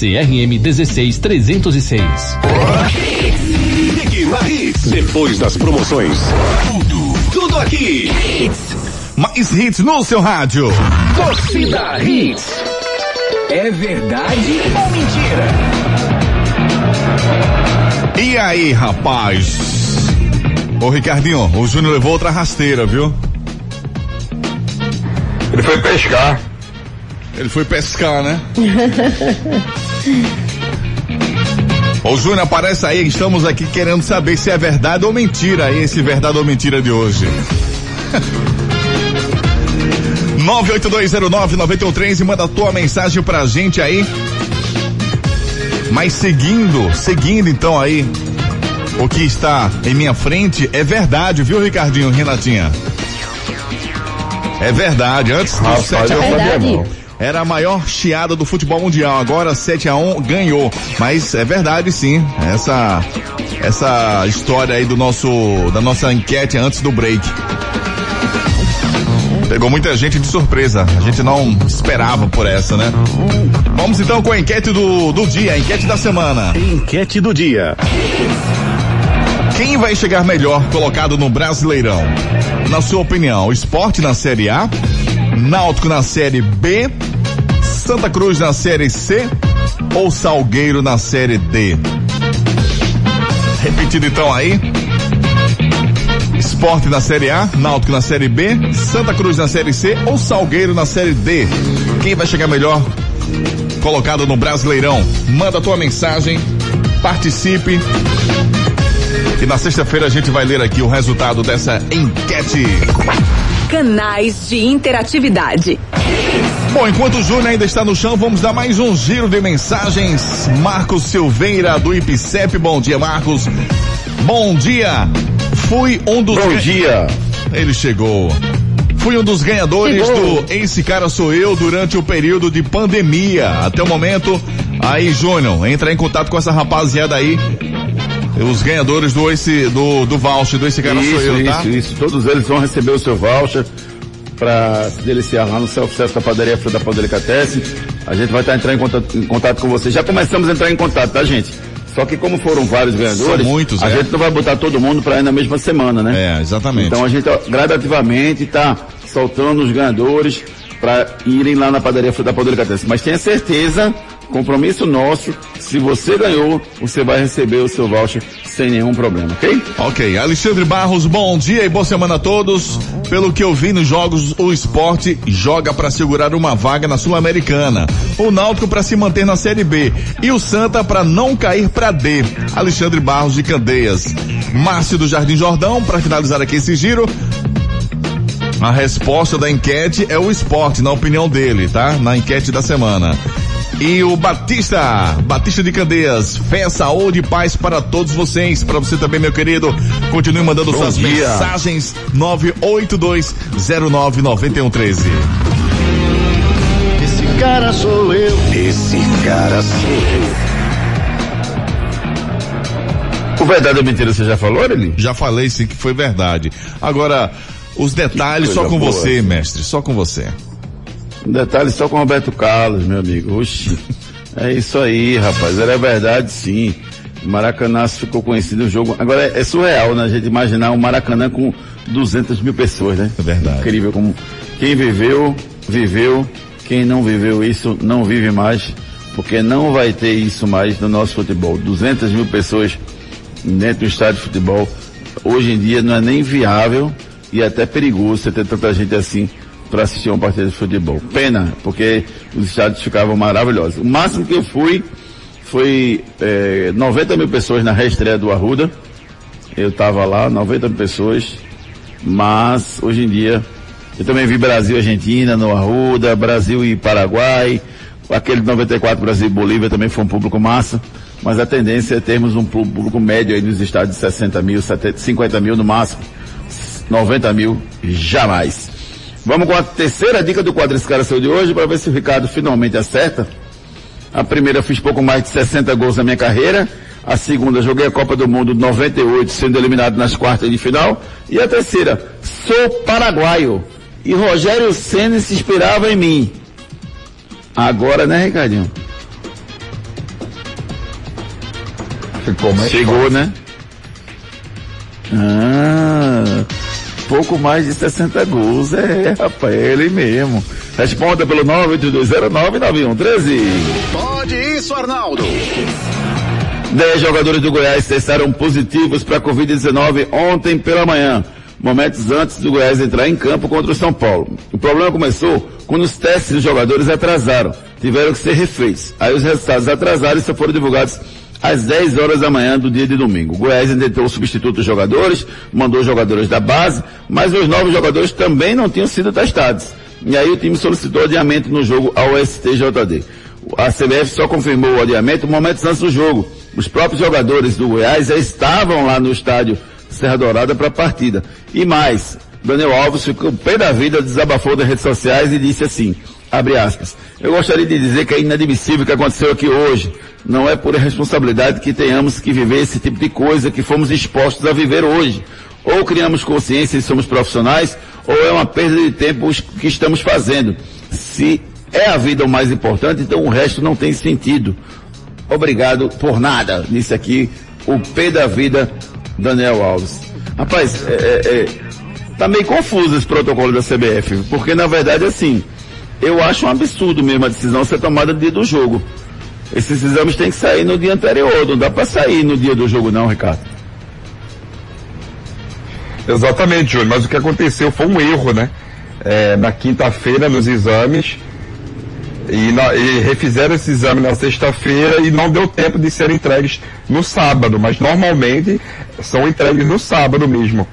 CRM 16306. Ligue na Hits. Depois das promoções. Tudo, tudo aqui. Mais hits no seu rádio. Torcida Hits. É verdade ou mentira? E aí, rapaz? Ô Ricardinho, o Júnior levou outra rasteira, viu? Ele foi pescar. Ele foi pescar, né? Ô Júnior, aparece aí, estamos aqui querendo saber se é verdade ou mentira aí, esse verdade ou mentira de hoje. 982099113 e manda a tua mensagem pra gente aí. Mas seguindo, seguindo então aí, o que está em minha frente é verdade, viu, Ricardinho, Renatinha? É verdade, antes do Rapaz, 7 a eu 1 sabia Verdade. Era a maior chiada do futebol mundial. Agora 7 a 1 ganhou. Mas é verdade sim. Essa essa história aí do nosso da nossa enquete antes do break. Pegou muita gente de surpresa. A gente não esperava por essa, né? Vamos então com a enquete do, do dia, a enquete da semana. Enquete do dia. Quem vai chegar melhor colocado no Brasileirão? Na sua opinião, o esporte na Série A, Náutico na Série B, Santa Cruz na Série C ou Salgueiro na Série D? Repetido então aí. Esporte na Série A, Náutico na Série B, Santa Cruz na Série C ou Salgueiro na Série D? Quem vai chegar melhor colocado no Brasileirão? Manda tua mensagem, participe. E na sexta-feira a gente vai ler aqui o resultado dessa enquete. Canais de interatividade. Bom, enquanto o Júnior ainda está no chão, vamos dar mais um giro de mensagens. Marcos Silveira, do IPCEP. Bom dia, Marcos. Bom dia. Fui um dos. Bom dia. Ele chegou. Fui um dos ganhadores Chegou. do Esse Cara Sou Eu durante o período de pandemia. Até o momento. Aí, Júnior, entra em contato com essa rapaziada aí. Os ganhadores do esse do, do voucher do Esse Cara isso, Sou Eu, isso, tá? isso. Todos eles vão receber o seu voucher para se deliciar lá no self-service da padaria Fruta da Delicatessen. A gente vai estar entrando em contato, em contato com vocês. Já começamos a entrar em contato, tá, gente? Só que como foram vários ganhadores, São muitos, a é. gente não vai botar todo mundo para ir na mesma semana, né? É, exatamente. Então a gente ó, gradativamente está soltando os ganhadores para irem lá na padaria Fruta da Delicatessen. Mas tenha certeza, compromisso nosso, se você ganhou, você vai receber o seu voucher sem nenhum problema, ok? Ok, Alexandre Barros, bom dia e boa semana a todos. Pelo que eu vi nos jogos, o esporte joga para segurar uma vaga na Sul-Americana, o Náutico para se manter na Série B e o Santa para não cair para D. Alexandre Barros de Candeias. Márcio do Jardim Jordão, para finalizar aqui esse giro. A resposta da enquete é o esporte, na opinião dele, tá? Na enquete da semana. E o Batista, Batista de Candeias, fé, saúde e paz para todos vocês, para você também, meu querido. Continue mandando Bom suas dia. mensagens 982099113. Esse cara sou eu. Esse cara sou eu. O verdade ou mentira você já falou, Eli? Já falei sim que foi verdade. Agora, os detalhes só com boa. você, mestre, só com você. Um detalhe só com o Roberto Carlos, meu amigo. Oxi. É isso aí, rapaz. Era verdade, sim. O Maracanã ficou conhecido no jogo. Agora é, é surreal, né? A gente imaginar um Maracanã com 200 mil pessoas, né? É verdade. Incrível como quem viveu, viveu. Quem não viveu isso, não vive mais. Porque não vai ter isso mais no nosso futebol. 200 mil pessoas dentro do estádio de futebol. Hoje em dia não é nem viável e é até perigoso você ter tanta gente assim para assistir uma partida de futebol. Pena, porque os estádios ficavam maravilhosos. O máximo que eu fui foi eh, 90 mil pessoas na reestreia do Arruda. Eu estava lá, 90 mil pessoas. Mas hoje em dia eu também vi Brasil e Argentina no Arruda, Brasil e Paraguai. Aquele de 94 Brasil e Bolívia também foi um público massa. Mas a tendência é termos um público médio aí nos estádios de 60 mil, 70, 50 mil no máximo. 90 mil, jamais. Vamos com a terceira dica do quadro Esse Cara Seu de hoje para ver se o Ricardo finalmente acerta. A primeira eu fiz pouco mais de 60 gols na minha carreira. A segunda, joguei a Copa do Mundo 98, sendo eliminado nas quartas de final. E a terceira, sou paraguaio. E Rogério Senna se inspirava em mim. Agora, né, Ricardinho? Ficou mais Chegou, fácil. né? Ah, pouco mais de 60 gols. É, rapaz, é ele mesmo. Responda pelo 982099113. Pode isso, Arnaldo. 10 jogadores do Goiás testaram positivos para a Covid-19 ontem pela manhã, momentos antes do Goiás entrar em campo contra o São Paulo. O problema começou quando os testes dos jogadores atrasaram, tiveram que ser refeitos. Aí os resultados atrasaram e só foram divulgados às 10 horas da manhã do dia de domingo. O Goiás intentou o substituto dos jogadores, mandou os jogadores da base, mas os novos jogadores também não tinham sido testados. E aí o time solicitou adiamento no jogo ao STJD. A CBF só confirmou o adiamento momentos antes do jogo. Os próprios jogadores do Goiás já estavam lá no estádio Serra Dourada para a partida. E mais, Daniel Alves ficou pé da vida, desabafou nas redes sociais e disse assim, abre aspas, eu gostaria de dizer que é inadmissível o que aconteceu aqui hoje. Não é por irresponsabilidade que tenhamos que viver esse tipo de coisa que fomos expostos a viver hoje. Ou criamos consciência e somos profissionais, ou é uma perda de tempo que estamos fazendo. Se é a vida o mais importante, então o resto não tem sentido. Obrigado por nada. Disse aqui o P da vida, Daniel Alves. Rapaz, é, é, é, tá meio confuso esse protocolo da CBF, porque na verdade assim, eu acho um absurdo mesmo a decisão ser tomada no dia do jogo. Esses exames têm que sair no dia anterior, não dá para sair no dia do jogo não, Ricardo. Exatamente, Júnior. Mas o que aconteceu foi um erro, né? É, na quinta-feira, nos exames, e, na- e refizeram esse exame na sexta-feira e não deu tempo de serem entregues no sábado, mas normalmente são entregues no sábado mesmo.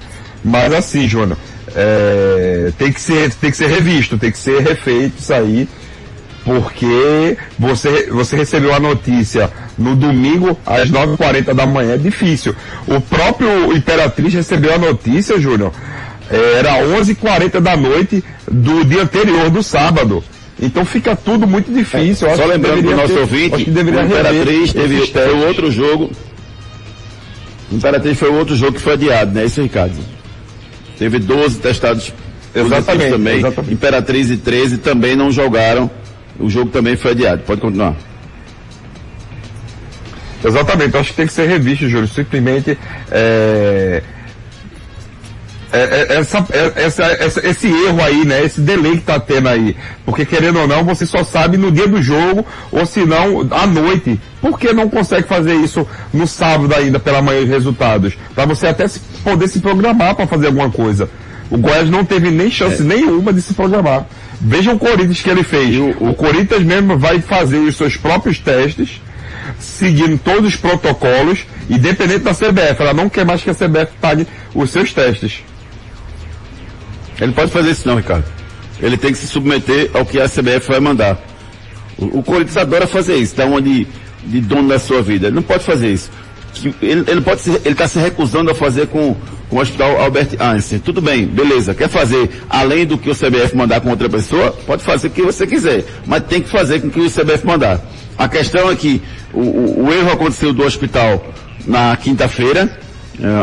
Mas assim, Júnior, é, tem, que ser, tem que ser revisto, tem que ser refeito isso aí, porque você, você recebeu a notícia no domingo às 9h40 da manhã, é difícil. O próprio Imperatriz recebeu a notícia, Júnior, é, era 11h40 da noite do dia anterior, do sábado. Então fica tudo muito difícil. Acho Só lembrando pro nosso ter- ouvinte, que deveria o Imperatriz teve o outro jogo. O Imperatriz foi o outro jogo que foi adiado, né? Isso, Ricardo. Teve 12 testados Exatamente, também. exatamente. Imperatriz e 13 também não jogaram. O jogo também foi adiado. Pode continuar. Exatamente, acho que tem que ser revisto, Júlio. Simplesmente é, é, é, essa, é, essa, essa- esse erro aí, né? Esse delay que tá tendo aí. Porque querendo ou não, você só sabe no dia do jogo, ou se não, à noite. Por que não consegue fazer isso no sábado ainda, pela manhã, os resultados? Para você até se- poder se programar para fazer alguma coisa. O Goiás não teve nem chance nenhuma de se programar. Veja o Corinthians que ele fez. o Corinthians mesmo vai fazer os seus próprios testes seguindo todos os protocolos, independente da CBF. Ela não quer mais que a CBF pague os seus testes. Ele pode fazer isso não, Ricardo. Ele tem que se submeter ao que a CBF vai mandar. O, o Corinthians adora fazer isso, dá uma de, de dono da sua vida. Ele não pode fazer isso. Ele, ele pode se, ele está se recusando a fazer com, com o Hospital Albert Einstein. Tudo bem, beleza. Quer fazer além do que o CBF mandar com outra pessoa? Pode fazer o que você quiser. Mas tem que fazer com o que o CBF mandar. A questão é que o, o- o erro aconteceu do hospital na quinta-feira,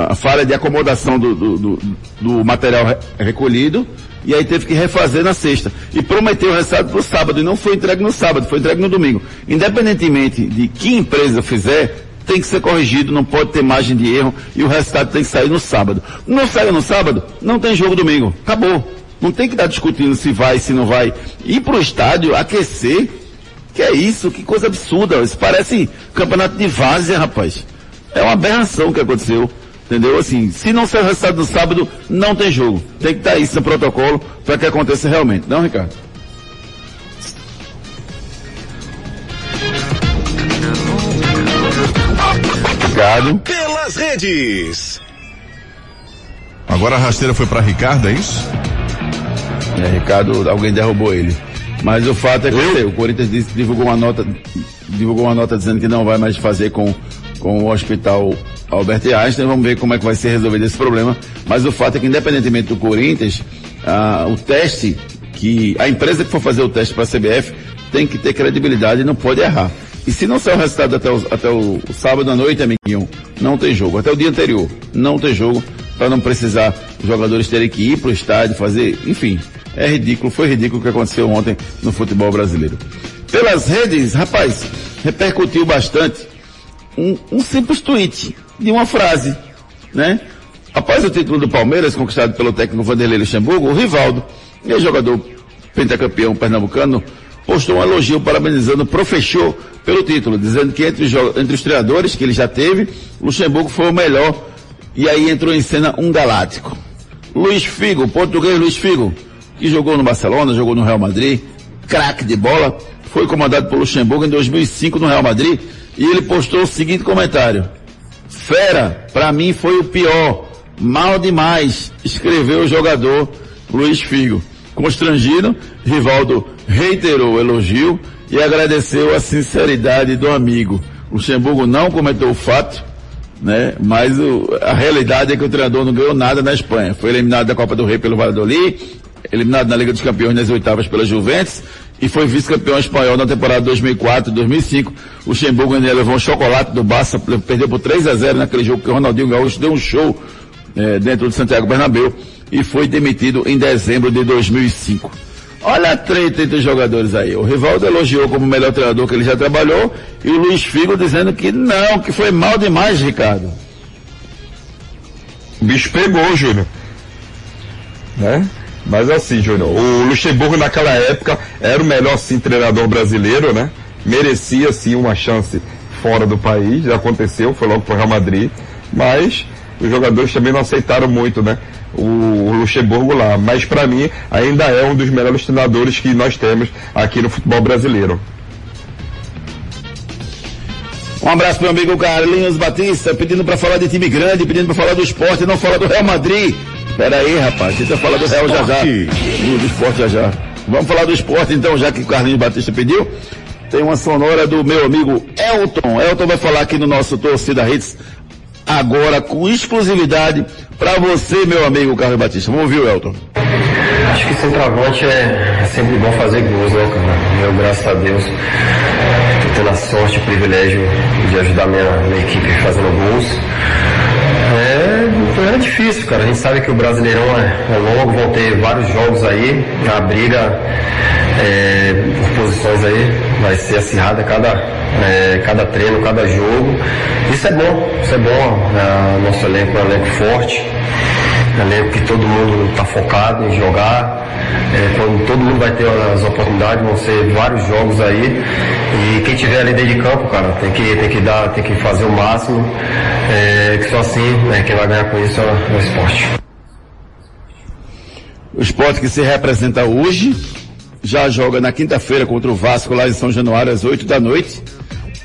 a falha de acomodação do, do, do- do material re- recolhido, e aí teve que refazer na sexta. E prometeu o resultado para o sábado, e não foi entregue no sábado, foi entregue no domingo. Independentemente de que empresa fizer, tem que ser corrigido, não pode ter margem de erro, e o resultado tem que sair no sábado. Não saiu no sábado, não tem jogo domingo. Acabou. Não tem que estar discutindo se vai, se não vai. Ir para o estádio, aquecer, que é isso, que coisa absurda. Isso parece campeonato de várzea, rapaz. É uma aberração que aconteceu. Entendeu? Assim, se não sair o resultado no sábado, não tem jogo. Tem que estar isso no protocolo para que aconteça realmente. Não, Ricardo? Obrigado. Pelas redes. Agora a rasteira foi para Ricardo, é isso? É, Ricardo, alguém derrubou ele. Mas o fato é que o Corinthians disse- divulgou uma nota, divulgou uma nota dizendo que não vai mais fazer com, com o hospital Albert Einstein. Vamos ver como é que vai ser resolvido esse problema. Mas o fato é que independentemente do Corinthians, ah, o teste que a empresa que for fazer o teste para a CBF tem que ter credibilidade e não pode errar. E se não sair o resultado até o, até o sábado à noite, amiguinho, não tem jogo. Até o dia anterior, não tem jogo, para não precisar os jogadores terem que ir para o estádio, fazer, enfim. É ridículo, foi ridículo o que aconteceu ontem no futebol brasileiro. Pelas redes, rapaz, repercutiu bastante um, um simples tweet de uma frase, né? Após o título do Palmeiras, conquistado pelo técnico Vanderlei Luxemburgo, o Rivaldo, ex-jogador pentacampeão pernambucano, postou um elogio parabenizando o professor pelo título, dizendo que entre os, entre os treinadores que ele já teve, Luxemburgo foi o melhor. E aí entrou em cena um galáctico. Luiz Figo, português Luiz Figo, que jogou no Barcelona, jogou no Real Madrid, craque de bola, foi comandado por Luxemburgo em 2005 no Real Madrid, e ele postou o seguinte comentário. Fera, para mim foi o pior, mal demais, escreveu o jogador Luiz Figo. Constrangido, Rivaldo reiterou o elogio e agradeceu a sinceridade do amigo. Luxemburgo não comentou o fato, né? Mas o, a realidade é que o treinador não ganhou nada na Espanha. Foi eliminado da Copa do Rei pelo Valladolid, eliminado na Liga dos Campeões nas oitavas pela Juventus e foi vice-campeão espanhol na temporada 2004 2005. O Luxemburgo ainda levou um chocolate do Barça, perdeu por 3 a 0 naquele jogo que o Ronaldinho Gaúcho deu um show eh, dentro do Santiago Bernabéu e foi demitido em dezembro de 2005. Olha a treta entre os jogadores aí. O Rivaldo elogiou como o melhor treinador que ele já trabalhou e o Luiz Figo dizendo que não, que foi mal demais, Ricardo. O bicho pegou, Júnior. Né? Mas assim, Júnior, o Luxemburgo naquela época era o melhor sim treinador brasileiro, né? Merecia sim uma chance fora do país, já aconteceu, foi logo para o Real Madrid, mas os jogadores também não aceitaram muito, né? O, Luxemburgo lá. Mas para mim ainda é um dos melhores treinadores que nós temos aqui no futebol brasileiro. Um abraço pro meu amigo Carlinhos Batista, pedindo para falar de time grande, pedindo para falar do esporte, não fala do Real Madrid. Pera aí, rapaz, tenta falar do Real já já. Do, do esporte já já. Vamos falar do esporte então, já que o Carlinhos Batista pediu. Tem uma sonora do meu amigo Elton. Elton vai falar aqui no nosso Torcida Hits agora com exclusividade para você, meu amigo Carlos Batista. Vamos ouvir o Elton. Acho que centroavante é, é sempre bom fazer gols, né, cara? Eu, graças a Deus, tô tendo a sorte e o privilégio de ajudar minha, minha equipe fazendo gols. É, difícil, cara. A gente sabe que o Brasileirão é, é longo, vão ter vários jogos aí. A briga é, por posições aí vai ser acirrada cada, é, cada treino, cada jogo. Isso é bom, isso é bom. É, nosso elenco é um elenco forte, é um elenco que todo mundo está focado em jogar. É, quando todo mundo vai ter as oportunidades, vão ser vários jogos aí. E quem tiver ali dentro de campo, cara, tem que, tem que dar, tem que fazer o máximo. É, que só assim, né, quem vai ganhar com isso é o esporte. O esporte que se representa hoje já joga na quinta-feira contra o Vasco lá em São Januário às 8 da noite.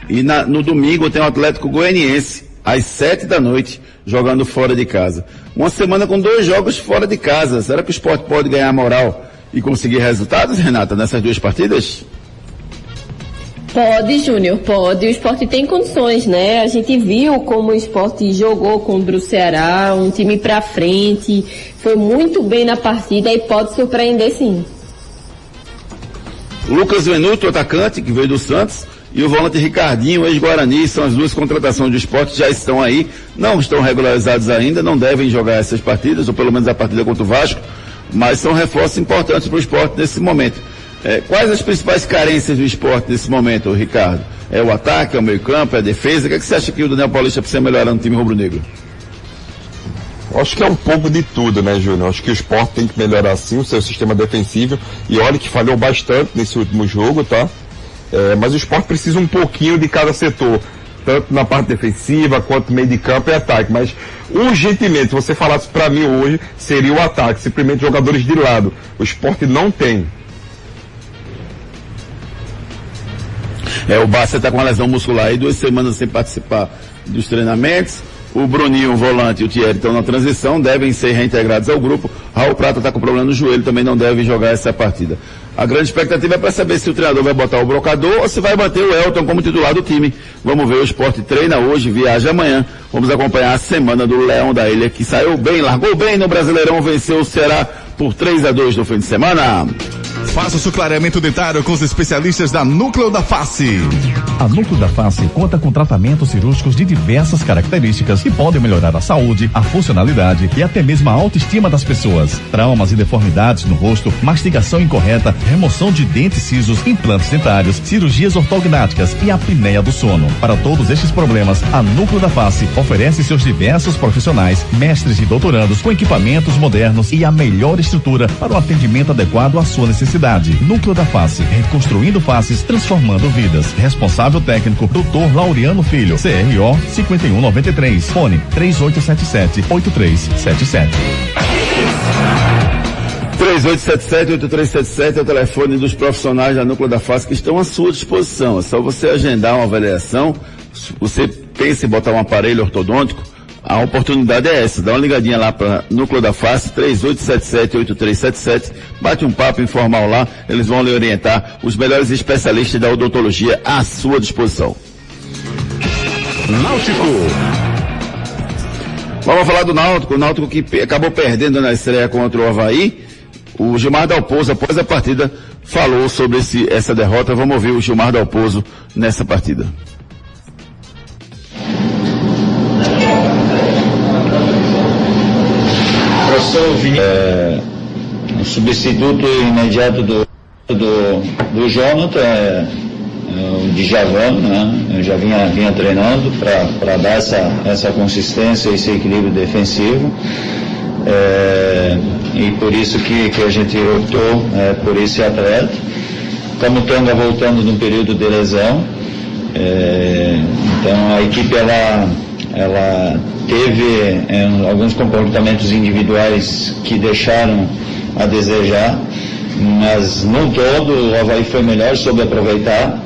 E na, no domingo tem o Atlético Goianiense às 7 da noite jogando fora de casa. Uma semana com dois jogos fora de casa. Será que o esporte pode ganhar moral e conseguir resultados, Renata, nessas duas partidas? Pode, Júnior, pode. O esporte tem condições, né? A gente viu como o esporte jogou contra o Ceará, um time pra frente, foi muito bem na partida e pode surpreender sim. Lucas Venuto, atacante, que veio do Santos, e o volante Ricardinho, ex-Guarani, são as duas contratações do esporte, já estão aí, não estão regularizados ainda, não devem jogar essas partidas, ou pelo menos a partida contra o Vasco, mas são reforços importantes para o esporte nesse momento. É, quais as principais carências do esporte nesse momento, Ricardo? É o ataque, é o meio campo, é a defesa? O que, é que você acha que o Daniel Paulista precisa melhorar no time rubro-negro? Acho que é um pouco de tudo, né, Júnior? Acho que o esporte tem que melhorar sim o seu sistema defensivo. E olha que falhou bastante nesse último jogo, tá? É, mas o esporte precisa um pouquinho de cada setor. Tanto na parte defensiva, quanto meio de campo e ataque. Mas urgentemente, você falasse para mim hoje, seria o ataque, simplesmente jogadores de lado. O esporte não tem. É, o Barça está com uma lesão muscular aí, duas semanas sem participar dos treinamentos. O Bruninho, o volante e o Thierry estão na transição, devem ser reintegrados ao grupo. Raul Prata está com problema no joelho, também não deve jogar essa partida. A grande expectativa é para saber se o treinador vai botar o brocador ou se vai manter o Elton como titular do time. Vamos ver, o esporte treina hoje, viaja amanhã. Vamos acompanhar a semana do Leão da Ilha, que saiu bem, largou bem no Brasileirão, venceu o Ceará por 3 a 2 no fim de semana. Faça o seu clareamento dentário com os especialistas da Núcleo da Face. A Núcleo da Face conta com tratamentos cirúrgicos de diversas características que podem melhorar a saúde, a funcionalidade e até mesmo a autoestima das pessoas. Traumas e deformidades no rosto, mastigação incorreta, remoção de dentes cisos, implantes dentários, cirurgias ortognáticas e apneia do sono. Para todos estes problemas, a Núcleo da Face oferece seus diversos profissionais, mestres e doutorandos com equipamentos modernos e a melhor estrutura para o atendimento adequado à sua necessidade. Núcleo da Face, reconstruindo faces, transformando vidas. Responsável técnico, Dr. Laureano Filho, CRO 5193, fone 3877 8377. 3877-8377 é o telefone dos profissionais da Núcleo da Face que estão à sua disposição. É só você agendar uma avaliação. Você pensa em botar um aparelho ortodôntico, a oportunidade é essa. Dá uma ligadinha lá para Núcleo da Face, 3877-8377. Bate um papo informal lá. Eles vão lhe orientar. Os melhores especialistas da odontologia à sua disposição. Náutico. Vamos falar do Náutico. O Náutico que acabou perdendo na estreia contra o Havaí. O Gilmar Dalpozo, após a partida, falou sobre esse, essa derrota. Vamos ouvir o Gilmar Dalpozo nessa partida. Vinícius, é, um substituto imediato do, do, do Jonathan, é, é o Djavan, né? Eu já vinha, vinha treinando para dar essa, essa consistência, esse equilíbrio defensivo. É, e por isso que, que a gente optou é, por esse atleta. Como o voltando num período de lesão, é, então a equipe ela, ela teve é, alguns comportamentos individuais que deixaram a desejar, mas no todo o Havaí foi melhor, soube aproveitar.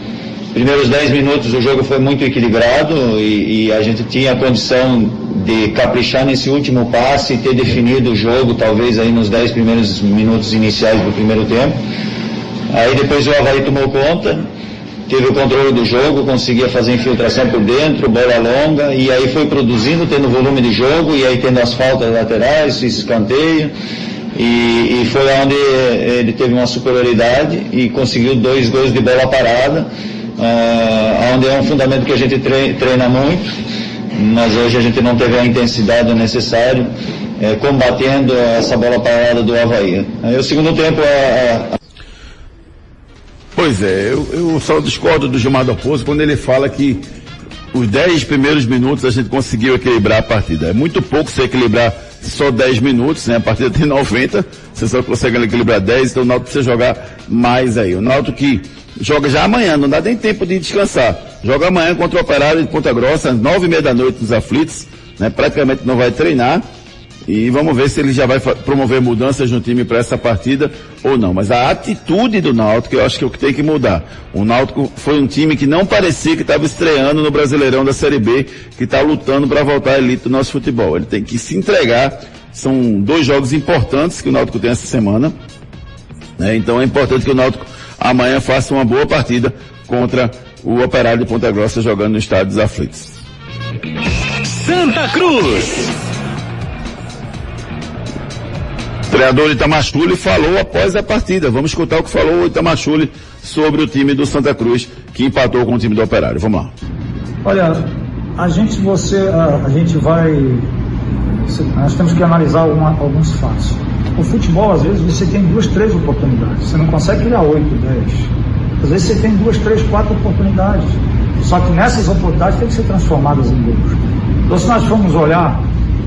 Primeiros 10 minutos o jogo foi muito equilibrado e, e a gente tinha a condição de caprichar nesse último passe e ter definido o jogo, talvez aí nos 10 primeiros minutos iniciais do primeiro tempo. Aí depois o Havaí tomou conta, teve o controle do jogo, conseguia fazer infiltração por dentro, bola longa, e aí foi produzindo, tendo volume de jogo, e aí tendo as faltas laterais, escanteio, e, e foi onde ele teve uma superioridade e conseguiu dois gols de bola parada, uh, onde é um fundamento que a gente treina muito mas hoje a gente não teve a intensidade necessária é, combatendo essa bola parada do Havaí. Aí o segundo tempo a... Pois é, eu, eu, só discordo do Gilmar Dalpozo quando ele fala que os 10 primeiros minutos a gente conseguiu equilibrar a partida. É muito pouco você equilibrar só 10 minutos, né? A partida tem 90, você só consegue equilibrar 10, então o Náutico precisa jogar mais aí. O Náutico que joga já amanhã, não dá nem tempo de descansar. Joga amanhã contra o Operário de Ponta Grossa, às nove e meia da noite nos aflitos, né? Praticamente não vai treinar. E vamos ver se ele já vai promover mudanças no time para essa partida ou não. Mas a atitude do Náutico, eu acho que é o que tem que mudar. O Náutico foi um time que não parecia que estava estreando no Brasileirão da Série B, que está lutando para voltar à elite do nosso futebol. Ele tem que se entregar. São dois jogos importantes que o Náutico tem essa semana. Né? Então é importante que o Náutico amanhã faça uma boa partida contra o Operário de Ponta Grossa jogando no Estádio dos Aflitos. Santa Cruz. Treinador Itamachule falou após a partida. Vamos escutar o que falou o Itamachule sobre o time do Santa Cruz, que empatou com o time do Operário. Vamos lá. Olha, a gente, você, a, a gente vai. Nós temos que analisar uma, alguns fatos. O futebol, às vezes, você tem duas, três oportunidades. Você não consegue criar oito, dez. Às vezes você tem duas, três, quatro oportunidades. Só que nessas oportunidades tem que ser transformadas em gols. Então, se nós formos olhar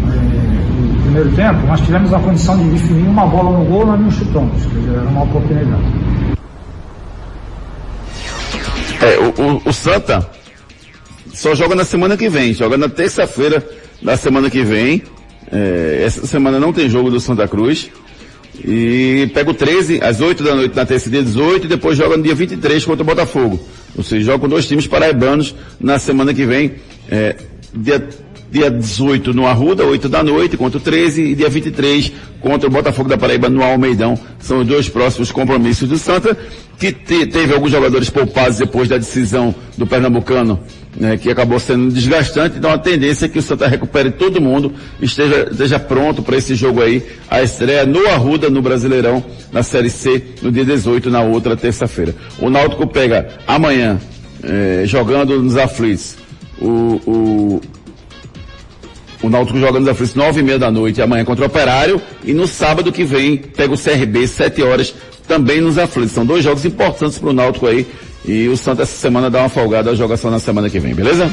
é, primeiro tempo, nós tivemos a condição de definir uma bola no gol, nós não chutamos. Quer dizer, era uma oportunidade. É, o, o, o Santa só joga na semana que vem, joga na terça-feira da semana que vem. É, essa semana não tem jogo do Santa Cruz. E pega o 13, às 8 da noite na terça dia 18, e depois joga no dia 23 contra o Botafogo. Ou seja, joga com dois times paraibanos na semana que vem. É, dia, dia 18 no Arruda, 8 da noite, contra o 13, e dia 23 contra o Botafogo da Paraíba no Almeidão. São os dois próximos compromissos do Santa, que te, teve alguns jogadores poupados depois da decisão do Pernambucano né, que acabou sendo desgastante, então a tendência é que o Santa recupere todo mundo, esteja, esteja pronto para esse jogo aí, a estreia no Arruda, no Brasileirão, na Série C, no dia 18, na outra terça-feira. O Náutico pega amanhã, eh, jogando nos aflitos, o, o, o Náutico jogando nos aflitos nove e meia da noite, amanhã contra o Operário, e no sábado que vem pega o CRB, sete horas, também nos aflitos. São dois jogos importantes para o Náutico aí, e o Santa essa semana dá uma folgada, joga só na semana que vem, beleza?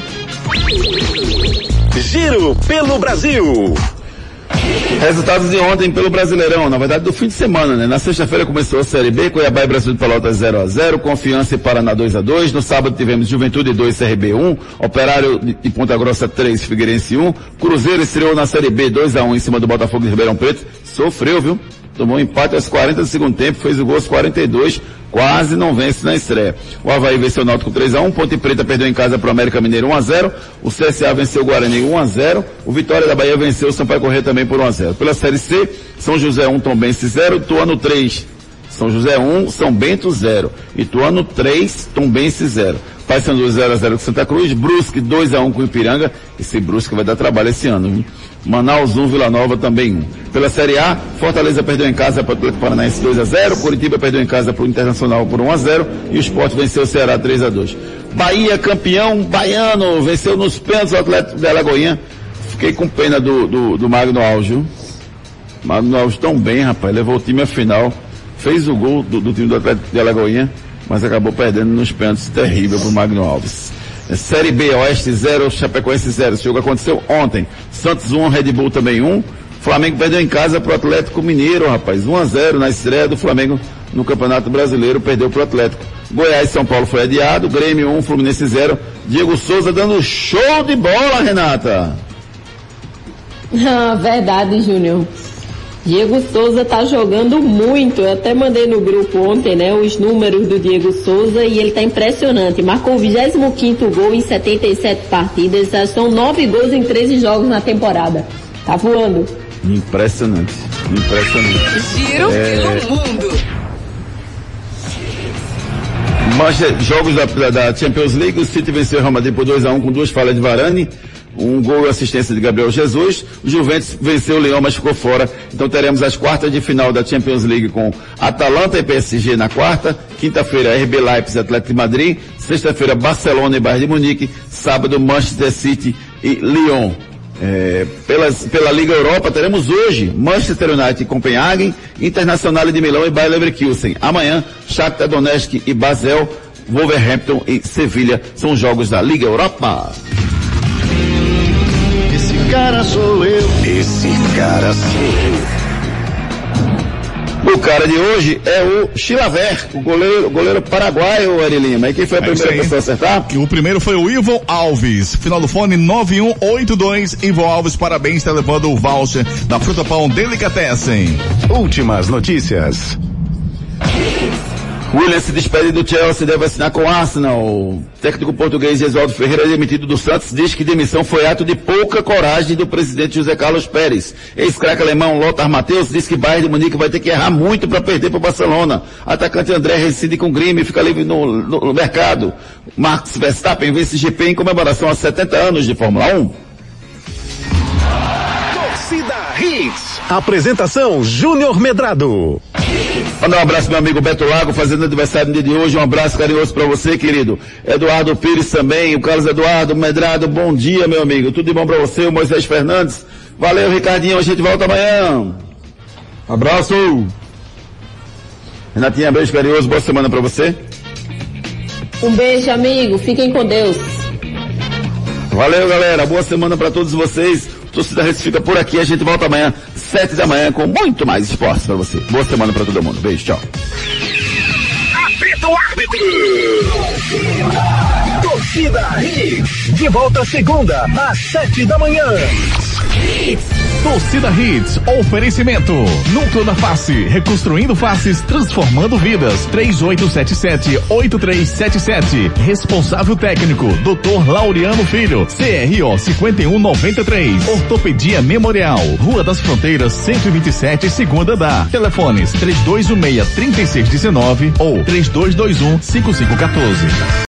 Giro pelo Brasil. Resultados de ontem pelo Brasileirão, na verdade do fim de semana, né? Na sexta-feira começou a Série B, Cuiabá e Brasil de Pelotas 0 a 0 Confiança e Paraná 2 a 2 No sábado tivemos Juventude 2, CRB 1, Operário de Ponta Grossa 3, Figueirense 1, Cruzeiro estreou na Série B 2 a 1 em cima do Botafogo de Ribeirão Preto, sofreu, viu? Tomou um empate aos 40 do segundo tempo, fez o gol aos 42, quase não vence na estreia. O Havaí venceu o Náutico 3x1, Ponte Preta perdeu em casa para o América Mineiro 1x0, o CSA venceu o Guarani 1x0, o Vitória da Bahia venceu o Sampaio Corrêa também por 1x0. Pela Série C, São José 1, Tombense 0, Tuano 3, São José 1, São Bento 0, Ituano 3, Tombense 0. Paysandu 0x0 com Santa Cruz, Brusque 2x1 com Ipiranga, esse Brusque vai dar trabalho esse ano, viu? Manaus 1, Vila Nova também 1. Pela Série A, Fortaleza perdeu em casa para o Atlético Paranaense 2 a 0, Curitiba perdeu em casa para o Internacional por 1 a 0 e o Sport venceu o Ceará 3 a 2. Bahia campeão baiano, venceu nos pênaltis o Atlético de Alagoinha. Fiquei com pena do, do, do Magno viu? Magno Alves tão bem, rapaz, levou o time à final, fez o gol do, do time do Atlético de Alagoinha, mas acabou perdendo nos pênaltis, terrível pro Magno Alves. Série B, Oeste 0, Chapecoense 0. Esse jogo aconteceu ontem. Santos 1, Red Bull também 1. Flamengo perdeu em casa pro Atlético Mineiro, rapaz. 1 a 0 na estreia do Flamengo no Campeonato Brasileiro, perdeu pro Atlético. Goiás e São Paulo foi adiado, Grêmio 1, Fluminense 0. Diego Souza dando show de bola, Renata. Ah, verdade, Júnior. Diego Souza tá jogando muito. Eu até mandei no grupo ontem, né, os números do Diego Souza e ele tá impressionante. Marcou o 25 gol em 77 partidas. Já são 9 gols em 13 jogos na temporada. Tá voando. Impressionante. Impressionante. Giro É. pelo mundo. Mas é, jogos da, da- Champions League, o City venceu o Real Madrid por 2 a 1 com duas falhas de Varane, um gol e assistência de Gabriel Jesus. O Juventus venceu o Leão, mas ficou fora. Então teremos as quartas de final da Champions League com Atalanta e PSG na quarta, quinta-feira RB Leipzig e Atlético de Madrid, sexta-feira Barcelona e Bayern de Munique, sábado Manchester City e Lyon. É, pelas- pela Liga Europa teremos hoje Manchester United e Copenhagen, Internacional de Milão e Bayer Leverkusen. Amanhã Shakhtar Donetsk e Basel, Wolverhampton e Sevilha são jogos da Liga Europa. Esse cara sou eu. Esse cara sou eu. O cara de hoje é o Chilaver, o goleiro, goleiro paraguaio, Ari Lima. E quem foi a É primeira pessoa a acertar? E o primeiro foi o Ivo Alves. Final do fone 9182. Ivo Alves, parabéns, está levando o voucher da Fruta Pão Delicatessen. Últimas notícias. William se despede do Chelsea, deve assinar com o Arsenal. O técnico português Gesualdo Ferreira, demitido do Santos, diz que demissão foi ato de pouca coragem do presidente José Carlos Pérez. Ex-craque alemão Lothar Matheus diz que Bayern de Munique vai ter que errar muito para perder para o Barcelona. Atacante André rescinde com Grêmio e fica livre no, no- no mercado. Max Verstappen vence GP em comemoração a 70 anos de Fórmula 1. Torcida Hits. Apresentação Júnior Medrado. Mandar um abraço meu amigo Beto Lago, fazendo aniversário no dia de hoje. Um abraço carinhoso para você, querido. Eduardo Pires também, o Carlos Eduardo Medrado, bom dia, meu amigo. Tudo de bom para você, o Moisés Fernandes. Valeu, Ricardinho, a gente volta amanhã. Abraço! Renatinha, beijo carinhoso, boa semana para você. Um beijo, amigo. Fiquem com Deus. Valeu, galera, boa semana para todos vocês. Torcida Rede fica por aqui, a gente volta amanhã, sete da manhã, com muito mais esporte para você. Boa semana para todo mundo. Beijo, tchau. Apita o árbitro. Torcida Hits. De volta segunda, às sete da manhã. Torcida Hits, oferecimento. Núcleo da Face, reconstruindo faces, transformando vidas. 3877-8377. Responsável técnico, Dr. Laureano Filho. CRO 5193. Ortopedia Memorial. Rua das Fronteiras, 127, segunda da. Telefones 3216-3619 ou 3221-5514.